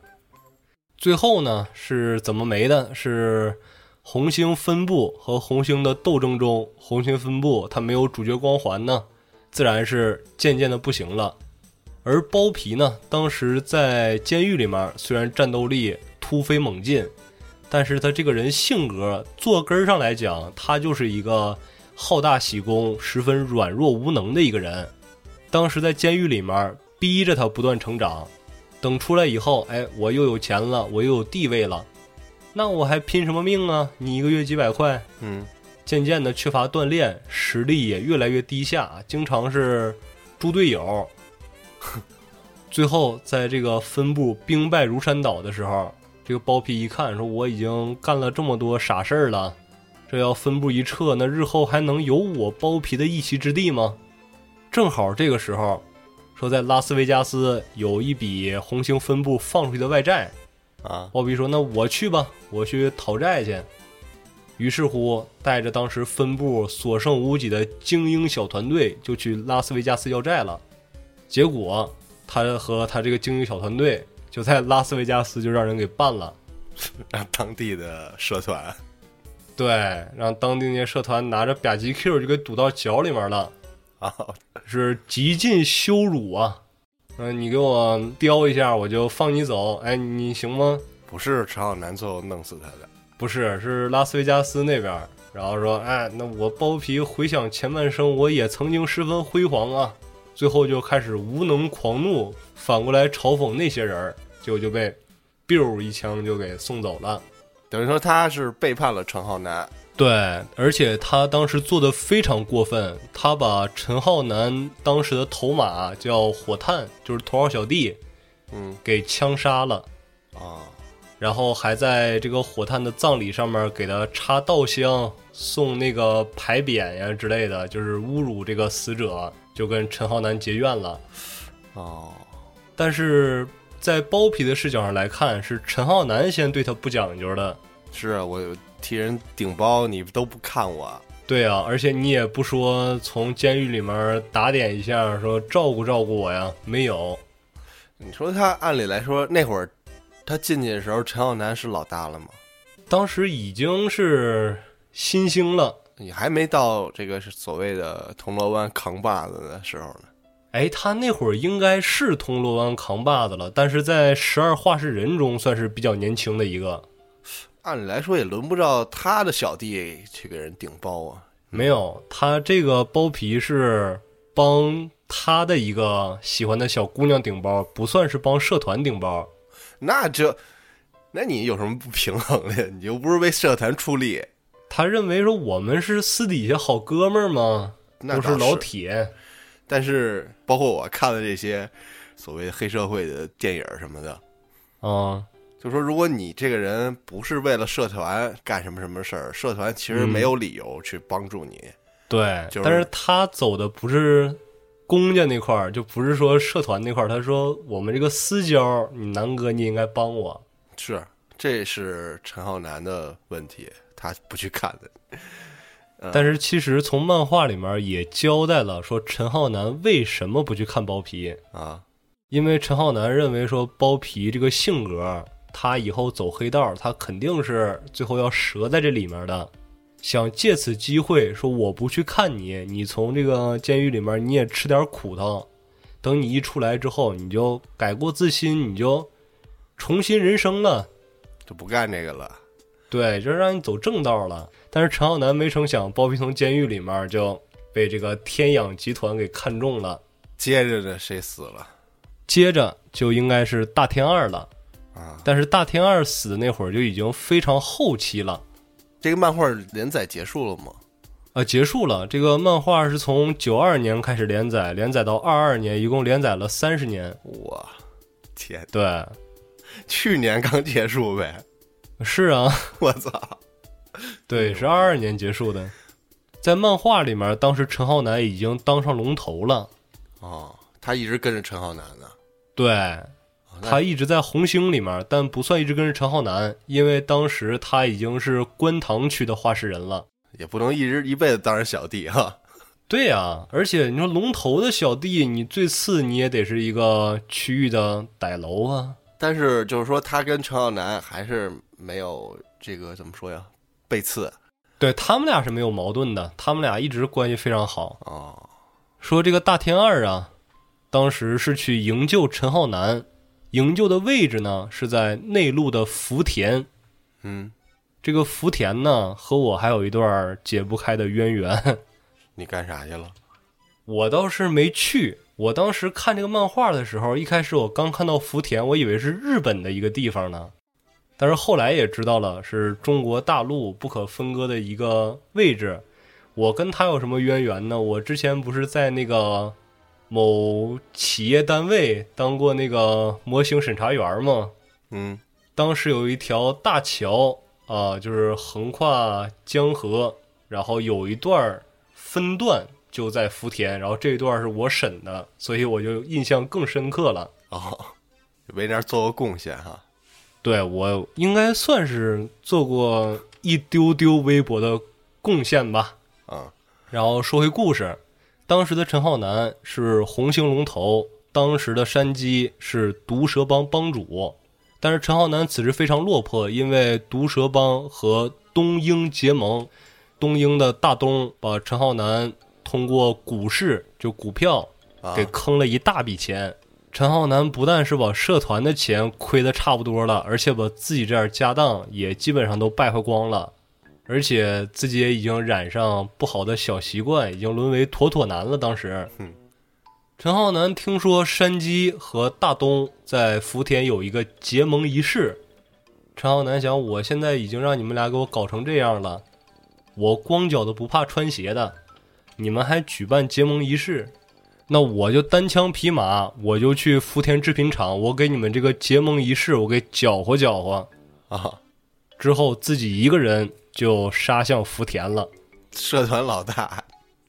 最后呢是怎么没的？是红星分部和红星的斗争中，红星分部他没有主角光环呢，自然是渐渐的不行了。而包皮呢，当时在监狱里面虽然战斗力突飞猛进。但是他这个人性格，坐根儿上来讲，他就是一个好大喜功、十分软弱无能的一个人。当时在监狱里面逼着他不断成长，等出来以后，哎，我又有钱了，我又有地位了，那我还拼什么命啊？你一个月几百块，嗯，渐渐的缺乏锻炼，实力也越来越低下，经常是猪队友。最后在这个分部兵败如山倒的时候。这个包皮一看，说我已经干了这么多傻事儿了，这要分部一撤，那日后还能有我包皮的一席之地吗？正好这个时候，说在拉斯维加斯有一笔红星分部放出去的外债，啊，包皮说那我去吧，我去讨债去。于是乎，带着当时分部所剩无几的精英小团队，就去拉斯维加斯要债了。结果他和他这个精英小团队。就在拉斯维加斯就让人给办了，让当地的社团，对，让当地那些社团拿着吧唧 Q 就给堵到脚里面了，啊，是极尽羞辱啊！嗯，你给我叼一下，我就放你走。哎，你行吗？不是陈浩南最后弄死他的，不是，是拉斯维加斯那边。然后说，哎，那我包皮回想前半生，我也曾经十分辉煌啊。最后就开始无能狂怒，反过来嘲讽那些人，结果就被，biu 一枪就给送走了。等于说他是背叛了陈浩南。对，而且他当时做的非常过分，他把陈浩南当时的头马叫火炭，就是头号小弟，嗯，给枪杀了。啊，然后还在这个火炭的葬礼上面给他插稻香，送那个牌匾呀之类的，就是侮辱这个死者。就跟陈浩南结怨了，哦，但是在包皮的视角上来看，是陈浩南先对他不讲究的。是啊，我替人顶包，你都不看我。对啊，而且你也不说从监狱里面打点一下，说照顾照顾我呀，没有。你说他按理来说那会儿他进去的时候，陈浩南是老大了吗？当时已经是新星了。你还没到这个是所谓的铜锣湾扛把子的时候呢。哎，他那会儿应该是铜锣湾扛把子了，但是在十二画事人中算是比较年轻的一个。按理来说也轮不着他的小弟去给人顶包啊。没有，他这个包皮是帮他的一个喜欢的小姑娘顶包，不算是帮社团顶包。那这，那你有什么不平衡的？你又不是为社团出力。他认为说我们是私底下好哥们儿吗？不是老铁。但是包括我看的这些所谓黑社会的电影什么的，啊，就说如果你这个人不是为了社团干什么什么事儿，社团其实没有理由去帮助你。对，但是他走的不是公家那块儿，就不是说社团那块儿。他说我们这个私交，你南哥你应该帮我。是，这是陈浩南的问题。他不去看的，但是其实从漫画里面也交代了，说陈浩南为什么不去看包皮啊？因为陈浩南认为说包皮这个性格，他以后走黑道，他肯定是最后要折在这里面的。想借此机会说，我不去看你，你从这个监狱里面你也吃点苦头，等你一出来之后，你就改过自新，你就重新人生了，就不干这个了。对，就是让你走正道了。但是陈浩南没成想，包皮从监狱里面就被这个天养集团给看中了。接着呢，谁死了？接着就应该是大天二了啊！但是大天二死的那会儿就已经非常后期了。这个漫画连载结束了吗？啊，结束了。这个漫画是从九二年开始连载，连载到二二年，一共连载了三十年。哇天，对，去年刚结束呗，是啊，我操，对，是二二年结束的。在漫画里面，当时陈浩南已经当上龙头了。哦，他一直跟着陈浩南呢。对，他一直在红星里面，但不算一直跟着陈浩南，因为当时他已经是观塘区的话事人了。也不能一直一辈子当人小弟哈。对呀、而且你说龙头的小弟，你最次你也得是一个区域的歹楼啊。但是就是说，他跟陈浩南还是没有这个怎么说呀？背刺对他们俩是没有矛盾的，他们俩一直关系非常好。哦，说这个大天二啊，当时是去营救陈浩南，营救的位置呢是在内陆的福田。嗯，这个福田呢，和我还有一段解不开的渊源。你干啥去了？我倒是没去，我当时看这个漫画的时候，一开始我刚看到福田，我以为是日本的一个地方呢，但是后来也知道了是中国大陆不可分割的一个位置。我跟他有什么渊源呢？我之前不是在那个某企业单位当过那个模型审查员吗？嗯，当时有一条大桥啊，就是横跨江河，然后有一段分段就在福田，然后这一段是我审的，所以我就印象更深刻了。哦，为那儿做个贡献哈。对我应该算是做过一丢丢微薄的贡献吧。啊，然后说回故事，当时的陈浩南是红星龙头，当时的山鸡是毒蛇帮帮主，但是陈浩南此时非常落魄，因为毒蛇帮和东英结盟，东英的大东把陈浩南通过股市就股票啊给坑了一大笔钱。陈浩南不但是把社团的钱亏得差不多了，而且把自己这点家当也基本上都败坏光了。而且自己也已经染上不好的小习惯，已经沦为妥妥男了。当时，嗯，陈浩南听说山鸡和大东在福田有一个结盟仪式，陈浩南想，我现在已经让你们俩给我搞成这样了，我光脚的不怕穿鞋的，你们还举办结盟仪式，那我就单枪匹马，我就去福田制品厂，我给你们这个结盟仪式，我给搅和搅和。啊，之后自己一个人就杀向福田了，社团老大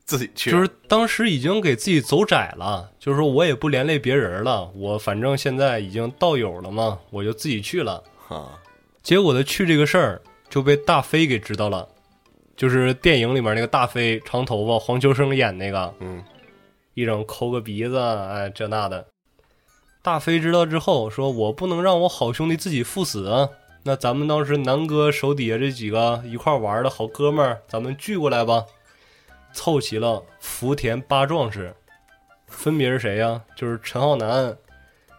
自己去，就是当时已经给自己走窄了，就是说我也不连累别人了，我反正现在已经道友了嘛，我就自己去了。啊，结果他去这个事儿就被大飞给知道了，就是电影里面那个大飞，长头发，黄秋生演那个，嗯，一整抠个鼻子，哎，这那的。大飞知道之后说：“我不能让我好兄弟自己赴死啊！那咱们当时南哥手底下这几个一块玩的好哥们儿，咱们聚过来吧。”凑齐了福田八壮士，分别是谁呀？就是陈浩南、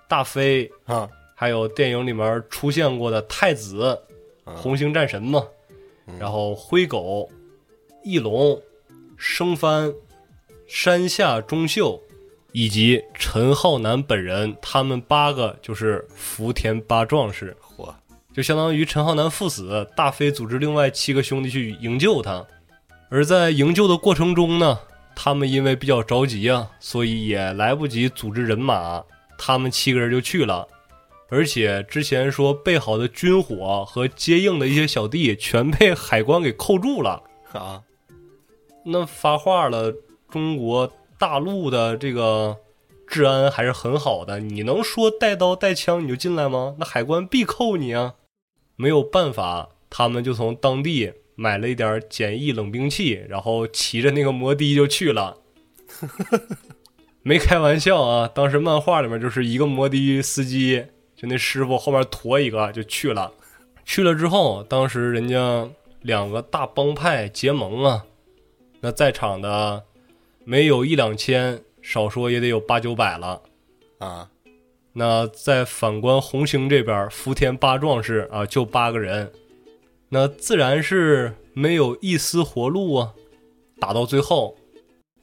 大飞，啊，还有电影里面出现过的太子、啊红星战神嘛，嗯然后灰狗、翼龙、生番、山下忠秀，以及陈浩南本人，他们八个就是福田八壮士，嚯，就相当于陈浩南赴死，大飞组织另外七个兄弟去营救他。而在营救的过程中呢，他们因为比较着急啊，所以也来不及组织人马，他们七个人就去了。而且之前说备好的军火和接应的一些小弟，全被海关给扣住了。啊，那发话了，中国大陆的这个治安还是很好的，你能说带刀带枪你就进来吗？那海关必扣你啊！没有办法，他们就从当地买了一点简易冷兵器，然后骑着那个摩的就去了。没开玩笑啊！当时漫画里面就是一个摩的司机，就那师傅后面驮一个就去了。去了之后，当时人家两个大帮派结盟啊，那在场的没有一两千，少说也得有八九百了。啊，那再反观红星这边，福田八壮士啊，就八个人，那自然是没有一丝活路啊。打到最后，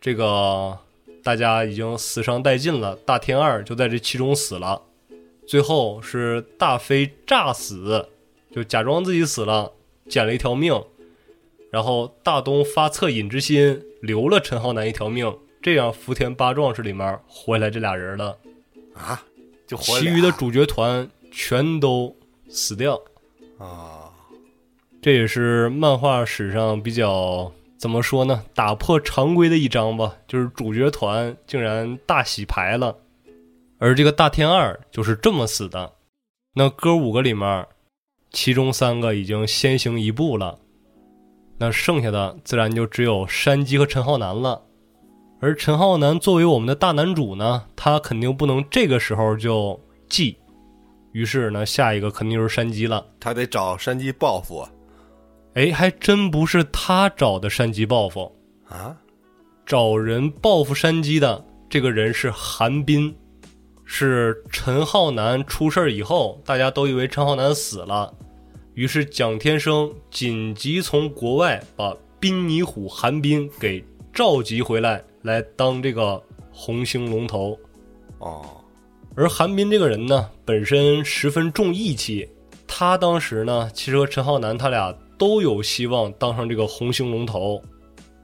这个大家已经死伤殆尽了，大天二就在这其中死了。最后是大飞诈死，就假装自己死了，捡了一条命。然后大东发恻隐之心留了陈浩南一条命，这样福田八壮士里面活下来这俩人了，啊，就活其余的主角团全都死掉。啊，这也是漫画史上比较怎么说呢？打破常规的一章吧，就是主角团竟然大洗牌了，而这个大天二就是这么死的。那哥五个里面，其中三个已经先行一步了，那剩下的自然就只有山鸡和陈浩南了。而陈浩南作为我们的大男主呢，他肯定不能这个时候就记，于是呢，下一个肯定就是山鸡了。他得找山鸡报复啊哎，还真不是他找的山鸡报复，啊！找人报复山鸡的这个人是韩冰，是陈浩南出事儿以后，大家都以为陈浩南死了，于是蒋天生紧急从国外把滨尼虎韩冰给召集回来，来当这个红星龙头。哦，而韩冰这个人呢，本身十分重义气，他当时呢，其实和陈浩南他俩都有希望当上这个红星龙头，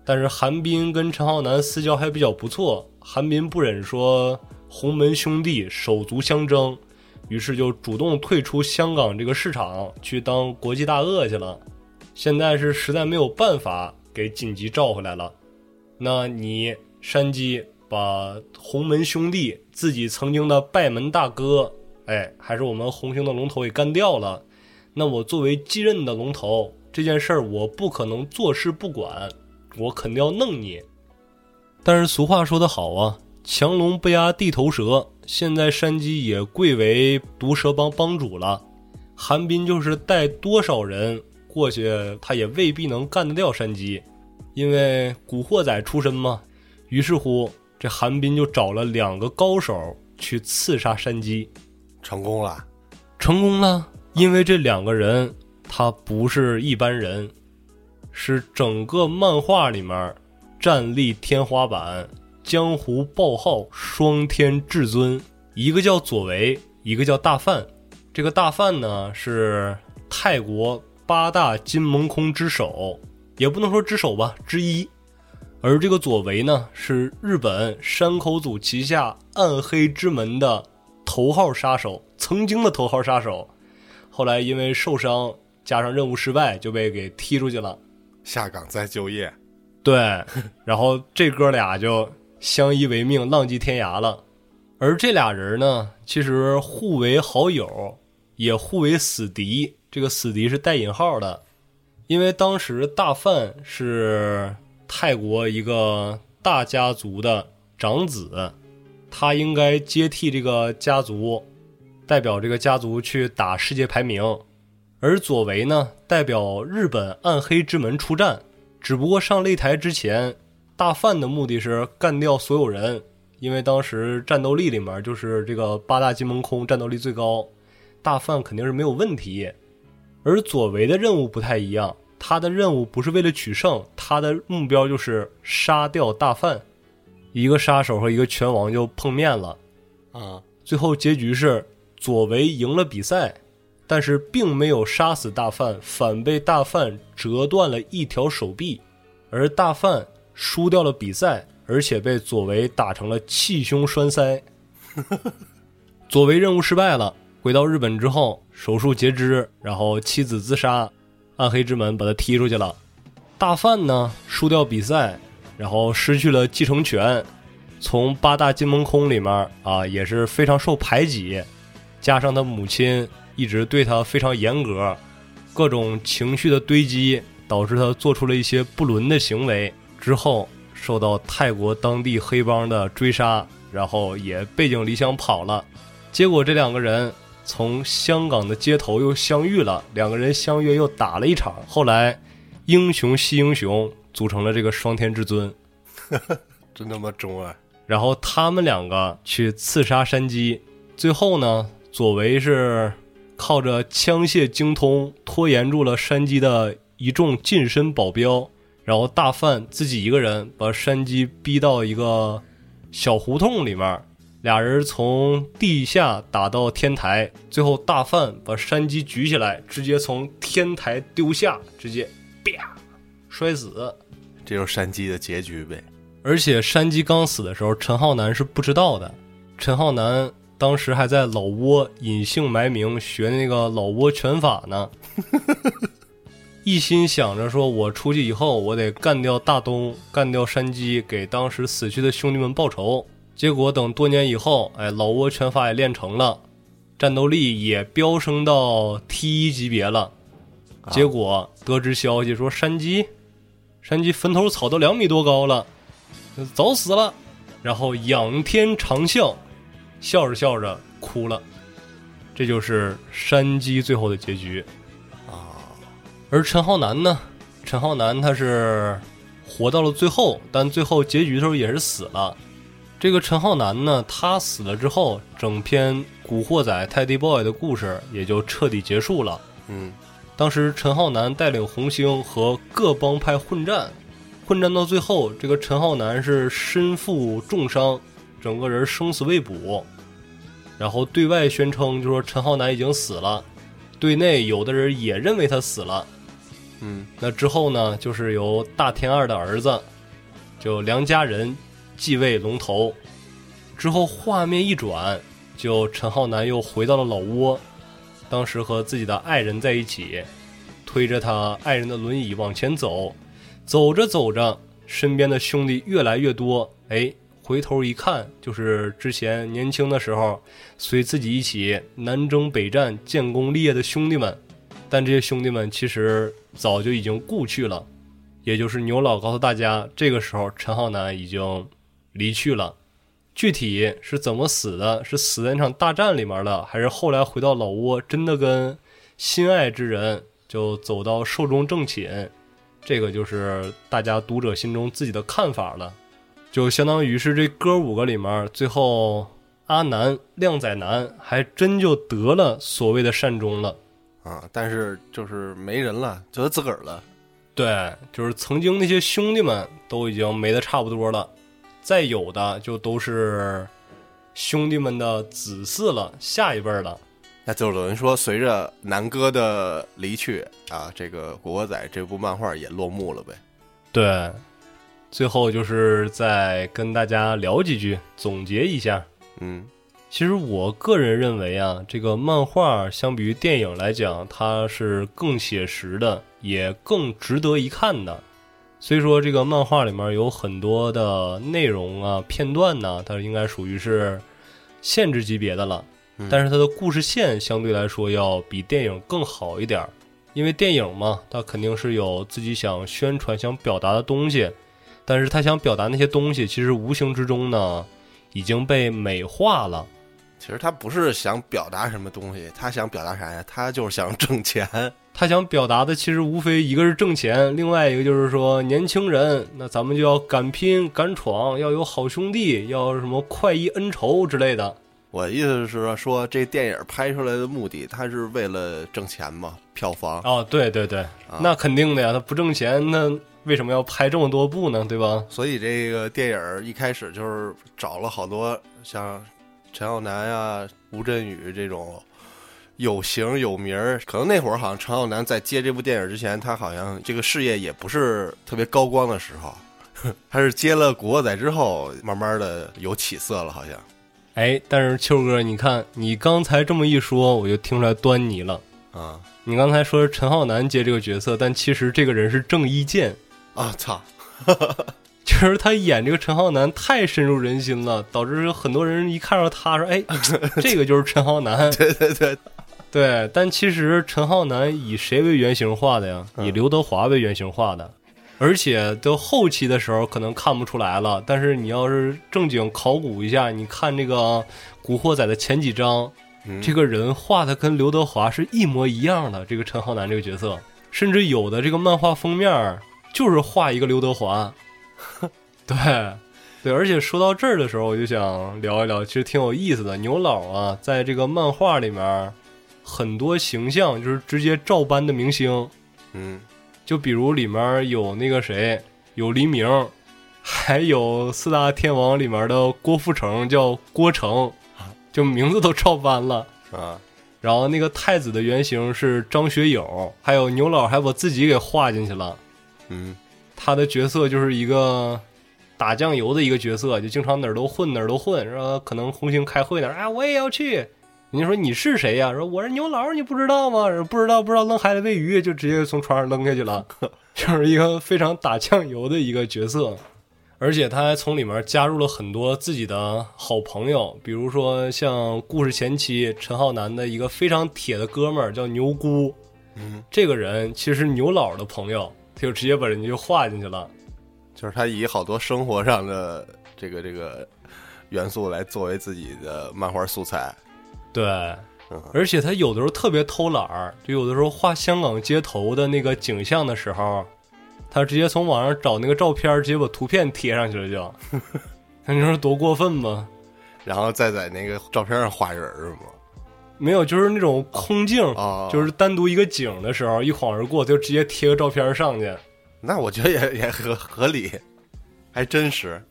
但是韩冰跟陈浩南私交还比较不错，韩冰不忍说洪门兄弟手足相争，于是就主动退出香港这个市场，去当国际大鳄去了。现在是实在没有办法给紧急召回来了，那你山鸡把洪门兄弟自己曾经的拜门大哥，哎，还是我们红星的龙头给干掉了。那我作为继任的龙头，这件事儿我不可能坐视不管，我肯定要弄你。但是俗话说得好啊，强龙不压地头蛇。现在山鸡也贵为毒蛇帮帮主了，韩冰就是带多少人过去，他也未必能干得掉山鸡，因为古惑仔出身嘛。于是乎，这韩冰就找了两个高手去刺杀山鸡，成功了成功了。因为这两个人他不是一般人，是整个漫画里面战力天花板、江湖报号双天至尊，一个叫左为，一个叫大范。这个大范呢是泰国八大金蒙空之首，也不能说之首吧，之一。而这个左为呢，是日本山口组旗下暗黑之门的头号杀手，曾经的头号杀手，后来因为受伤加上任务失败，就被给踢出去了。下岗再就业，对，然后这哥俩就相依为命，浪迹天涯了。而这俩人呢，其实互为好友，也互为死敌。这个死敌是带引号的，因为当时大范是泰国一个大家族的长子，他应该接替这个家族，代表这个家族去打世界排名。而左为呢，代表日本暗黑之门出战。只不过上擂台之前，大范的目的是干掉所有人，因为当时战斗力里面就是这个八大金门空战斗力最高，大范肯定是没有问题。而左为的任务不太一样，他的任务不是为了取胜，他的目标就是杀掉大范。一个杀手和一个拳王就碰面了，啊，最后结局是左为赢了比赛，但是并没有杀死大范，反被大范折断了一条手臂，而大范输掉了比赛，而且被左为打成了气胸栓塞。左为任务失败了，回到日本之后手术截肢，然后妻子自杀，暗黑之门把他踢出去了。大范呢输掉比赛，然后失去了继承权，从八大金门空里面啊也是非常受排挤，加上他母亲一直对他非常严格，各种情绪的堆积，导致他做出了一些不伦的行为。之后受到泰国当地黑帮的追杀，然后也背井离乡跑了。结果这两个人从香港的街头又相遇了，两个人相约又打了一场。后来英雄惜英雄，组成了这个双天至尊。真他妈中啊！然后他们两个去刺杀山鸡，最后呢，左为是靠着枪械精通拖延住了山鸡的一众近身保镖，然后大范自己一个人把山鸡逼到一个小胡同里面，俩人从地下打到天台，最后大范把山鸡举起来，直接从天台丢下，直接啪摔死。这就是山鸡的结局呗。而且山鸡刚死的时候，陈浩南是不知道的。陈浩南当时还在老挝隐姓埋名学那个老挝拳法呢，一心想着说，我出去以后，我得干掉大东，干掉山鸡，给当时死去的兄弟们报仇。结果等多年以后，哎，老挝拳法也练成了，战斗力也飙升到 T 一级别了。结果得知消息说，山鸡，山鸡坟头草都两米多高了。早死了，然后仰天长啸，笑着笑着哭了，这就是山鸡最后的结局。而陈浩南呢？陈浩南他是活到了最后，但最后结局的时候也是死了。这个陈浩南呢，他死了之后，整篇《古惑仔》泰迪 boy 的故事也就彻底结束了。嗯，当时陈浩南带领红星和各帮派混战。混战到最后，这个陈浩南是身负重伤，整个人生死未卜。然后对外宣称就说陈浩南已经死了，对内有的人也认为他死了。嗯，那之后呢，就是由大天二的儿子，就梁家仁继位龙头。之后画面一转，就陈浩南又回到了老挝，当时和自己的爱人在一起，推着他爱人的轮椅往前走。走着走着，身边的兄弟越来越多。哎，回头一看，就是之前年轻的时候随自己一起南征北战、建功立业的兄弟们。但这些兄弟们其实早就已经故去了。也就是牛老告诉大家，这个时候陈浩南已经离去了。具体是怎么死的？是死在那场大战里面了，还是后来回到老挝，真的跟心爱之人就走到寿终正寝？这个就是大家读者心中自己的看法了，就相当于是这哥五个里面，最后阿南、靓仔男还真就得了所谓的善终了啊！但是就是没人了，就他自个儿了。对，就是曾经那些兄弟们都已经没的差不多了，再有的就都是兄弟们的子嗣了，下一辈了。那就等于说，随着南哥的离去啊，这个《古惑仔》这部漫画也落幕了呗。对，最后就是再跟大家聊几句，总结一下。嗯，其实我个人认为啊，这个漫画相比于电影来讲，它是更写实的，也更值得一看的。虽说这个漫画里面有很多的内容啊、片段呢，它应该属于是限制级别的了。但是它的故事线相对来说要比电影更好一点儿，因为电影嘛，它肯定是有自己想宣传、想表达的东西，但是他想表达那些东西，其实无形之中呢已经被美化了。其实他不是想表达什么东西，他想表达啥呀？他就是想挣钱。他想表达的其实无非一个是挣钱，另外一个就是说年轻人，那咱们就要敢拼敢闯，要有好兄弟，要什么快意恩仇之类的。我意思是说，说这电影拍出来的目的，他是为了挣钱嘛？票房哦，对对对，那肯定的呀，他不挣钱，那为什么要拍这么多部呢？对吧？所以这个电影一开始就是找了好多像陈浩南啊、吴镇宇这种有型有名儿。可能那会儿好像陈浩南在接这部电影之前，他好像这个事业也不是特别高光的时候，他是接了《古惑仔》之后，慢慢的有起色了，好像。哎，但是秋哥，你看你刚才这么一说，我就听出来端倪了啊！你刚才说陈浩南接这个角色，但其实这个人是郑伊健啊！操，就是他演这个陈浩南太深入人心了，导致很多人一看到他说：“哎，这个就是陈浩南。”对对对对，但其实陈浩南以谁为原型画的呀？以刘德华为原型画的。而且到后期的时候可能看不出来了，但是你要是正经考古一下，你看这个《古惑仔》的前几章，这个人画的跟刘德华是一模一样的。这个陈浩南这个角色，甚至有的这个漫画封面就是画一个刘德华。对，对，而且说到这儿的时候，我就想聊一聊，其实挺有意思的。牛老啊，在这个漫画里面，很多形象就是直接照搬的明星。嗯。就比如里面有那个谁，有黎明，还有四大天王里面的郭富城，叫郭成，就名字都照搬了啊。然后那个太子的原型是张学友，还有牛老还把自己给画进去了。嗯，他的角色就是一个打酱油的一个角色，就经常哪儿都混哪儿都混，说可能红星开会呢，啊我也要去。人家说你是谁呀？说我是牛老，你不知道吗？说不知道不知道，扔海里喂鱼，就直接从床上扔下去了，就是一个非常打酱油的一个角色。而且他还从里面加入了很多自己的好朋友，比如说像故事前期陈浩南的一个非常铁的哥们儿叫牛姑，嗯，这个人其实是牛老的朋友，他就直接把人家就画进去了。就是他以好多生活上的这个这个元素来作为自己的漫画素材。对，嗯而且他有的时候特别偷懒儿，就有的时候画香港街头的那个景象的时候，他直接从网上找那个照片儿，直接把图片贴上去了就，你说多过分吗？然后再在那个照片上画人儿是吗？没有，就是那种空镜，啊，就是单独一个景的时候，一晃而过，就直接贴个照片上去。那我觉得也也合合理，还真实。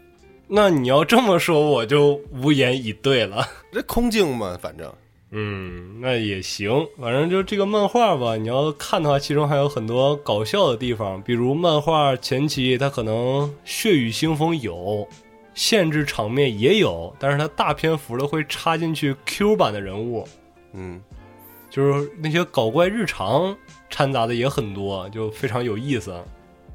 那你要这么说，我就无言以对了。这空镜嘛，反正嗯，那也行，反正就这个漫画吧，你要看的话，其中还有很多搞笑的地方，比如漫画前期它可能血雨腥风有，限制场面也有，但是它大篇幅的会插进去 Q 版的人物，嗯，就是那些搞怪日常掺杂的也很多，就非常有意思。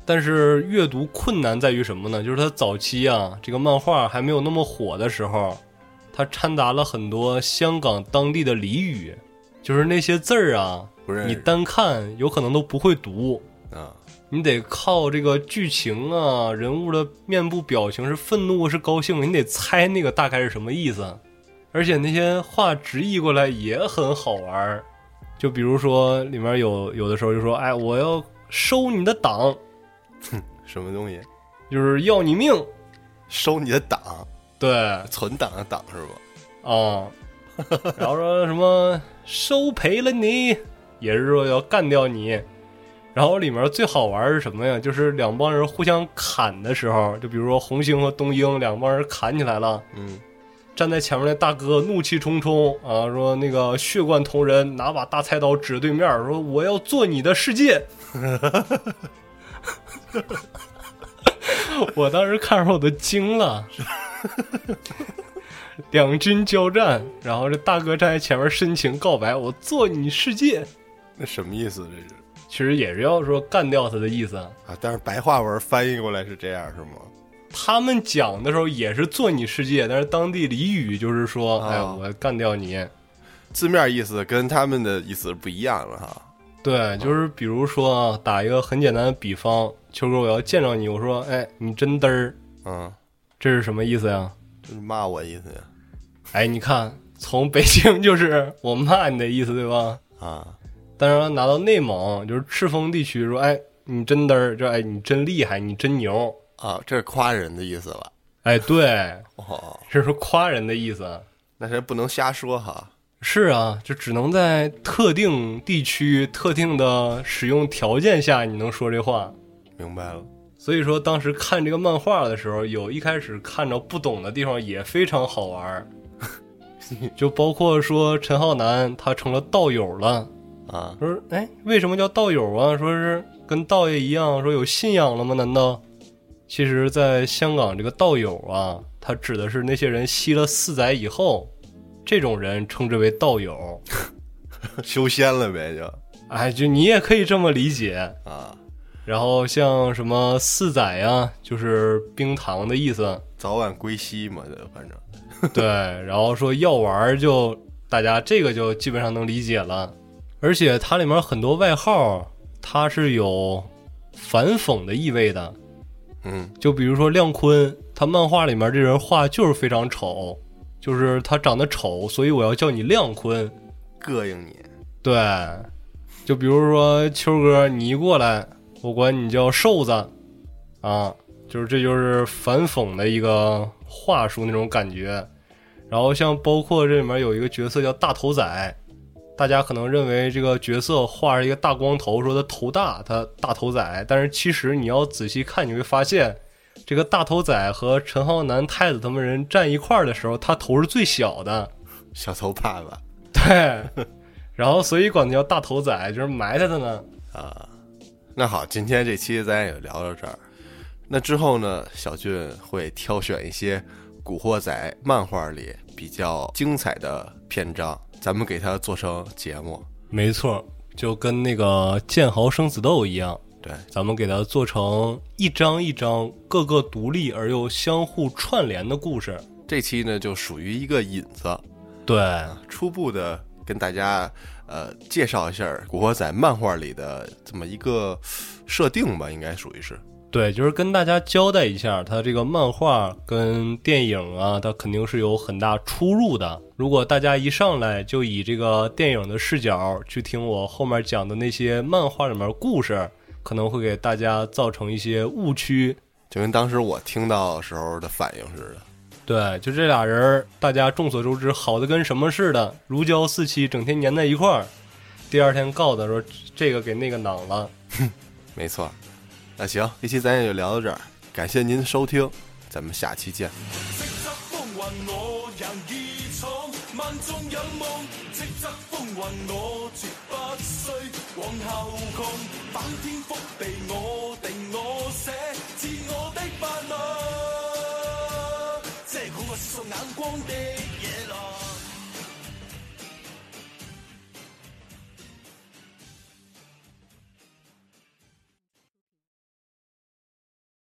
但是阅读困难在于什么呢？就是它早期啊，这个漫画还没有那么火的时候，它掺杂了很多香港当地的俚语，就是那些字儿啊，你单看有可能都不会读，啊，你得靠这个剧情啊，人物的面部表情是愤怒是高兴，你得猜那个大概是什么意思。而且那些话直译过来也很好玩儿，就比如说里面有有的时候就说，哎，我要收你的党，什么东西？就是要你命。收你的档，对存档的档是吧？啊，然后说什么收赔了你，也是说要干掉你。然后里面最好玩是什么呀？就是两帮人互相砍的时候，就比如说红星和东英两帮人砍起来了，嗯，站在前面那大哥怒气冲冲啊，说那个血贯同人拿把大菜刀指着对面说：“我要做你的世界。” 我当时看着我都惊了。两军交战，然后这大哥站在前面深情告白：“我做你世界。那什么意思？这是”其实也是要说干掉他的意思。啊？但是白话文翻译过来是这样是吗？他们讲的时候也是做你世界，但是当地俚语就是说：“啊哎，我干掉你。”字面意思跟他们的意思不一样了哈。对，就是比如说啊，打一个很简单的比方，秋哥，我要见着你，我说，哎，你真嘚儿，嗯，这是什么意思呀？就是骂我意思呀。哎，你看，从北京就是我骂你的意思，对吧？啊，但是拿到内蒙，就是赤峰地区，说，哎，你真嘚儿，就哎，你真厉害，你真牛，啊，这是夸人的意思吧。哎，对，哦，这是夸人的意思。那谁不能瞎说哈？是啊，就只能在特定地区、特定的使用条件下，你能说这话。明白了。所以说，当时看这个漫画的时候，有一开始看着不懂的地方也非常好玩儿，就包括说陈浩南他成了道友了，啊，说哎，为什么叫道友啊？说是跟道爷一样，说有信仰了吗？难道？其实，在香港这个道友啊，他指的是那些人吸了四载以后，这种人称之为道友。修仙了呗，就哎，就你也可以这么理解。啊，然后像什么四载呀，就是冰糖的意思。早晚归西嘛，这反正 对，然后说药丸儿就大家这个就基本上能理解了，而且它里面很多外号它是有反讽的意味的，嗯，就比如说亮坤，他漫画里面这人画就是非常丑，就是他长得丑，所以我要叫你亮坤。膈应你。对，就比如说秋哥，你一过来，我管你叫瘦子，啊，就是这就是反讽的一个话术那种感觉。然后像包括这里面有一个角色叫大头仔，大家可能认为这个角色画着一个大光头，说他头大，他大头仔，但是其实你要仔细看，你会发现。这个大头仔和陈浩南、太子他们人站一块儿的时候，他头是最小的，小头爸爸对，然后所以管他叫大头仔，就是埋汰他呢。啊。那好，今天这期咱也聊到这儿。那之后呢，小俊会挑选一些《古惑仔》漫画里比较精彩的篇章，咱们给它做成节目。没错，就跟那个《剑豪生死斗》一样，对，咱们给它做成一章一章各个独立而又相互串联的故事。这期呢就属于一个引子，对，初步的跟大家呃介绍一下《古惑仔》漫画里的这么一个设定吧，应该属于是。对，就是跟大家交代一下，它这个漫画跟电影啊，它肯定是有很大出入的。如果大家一上来就以这个电影的视角去听我后面讲的那些漫画里面故事，可能会给大家造成一些误区。就跟当时我听到时候的反应似的。对，就这俩人，大家众所周知，好的跟什么似的，如胶似漆，整天粘在一块儿。第二天告他说这个给那个囊了。没错。那行，这期咱也就聊到这儿，感谢您收听，咱们下期见。眼光的。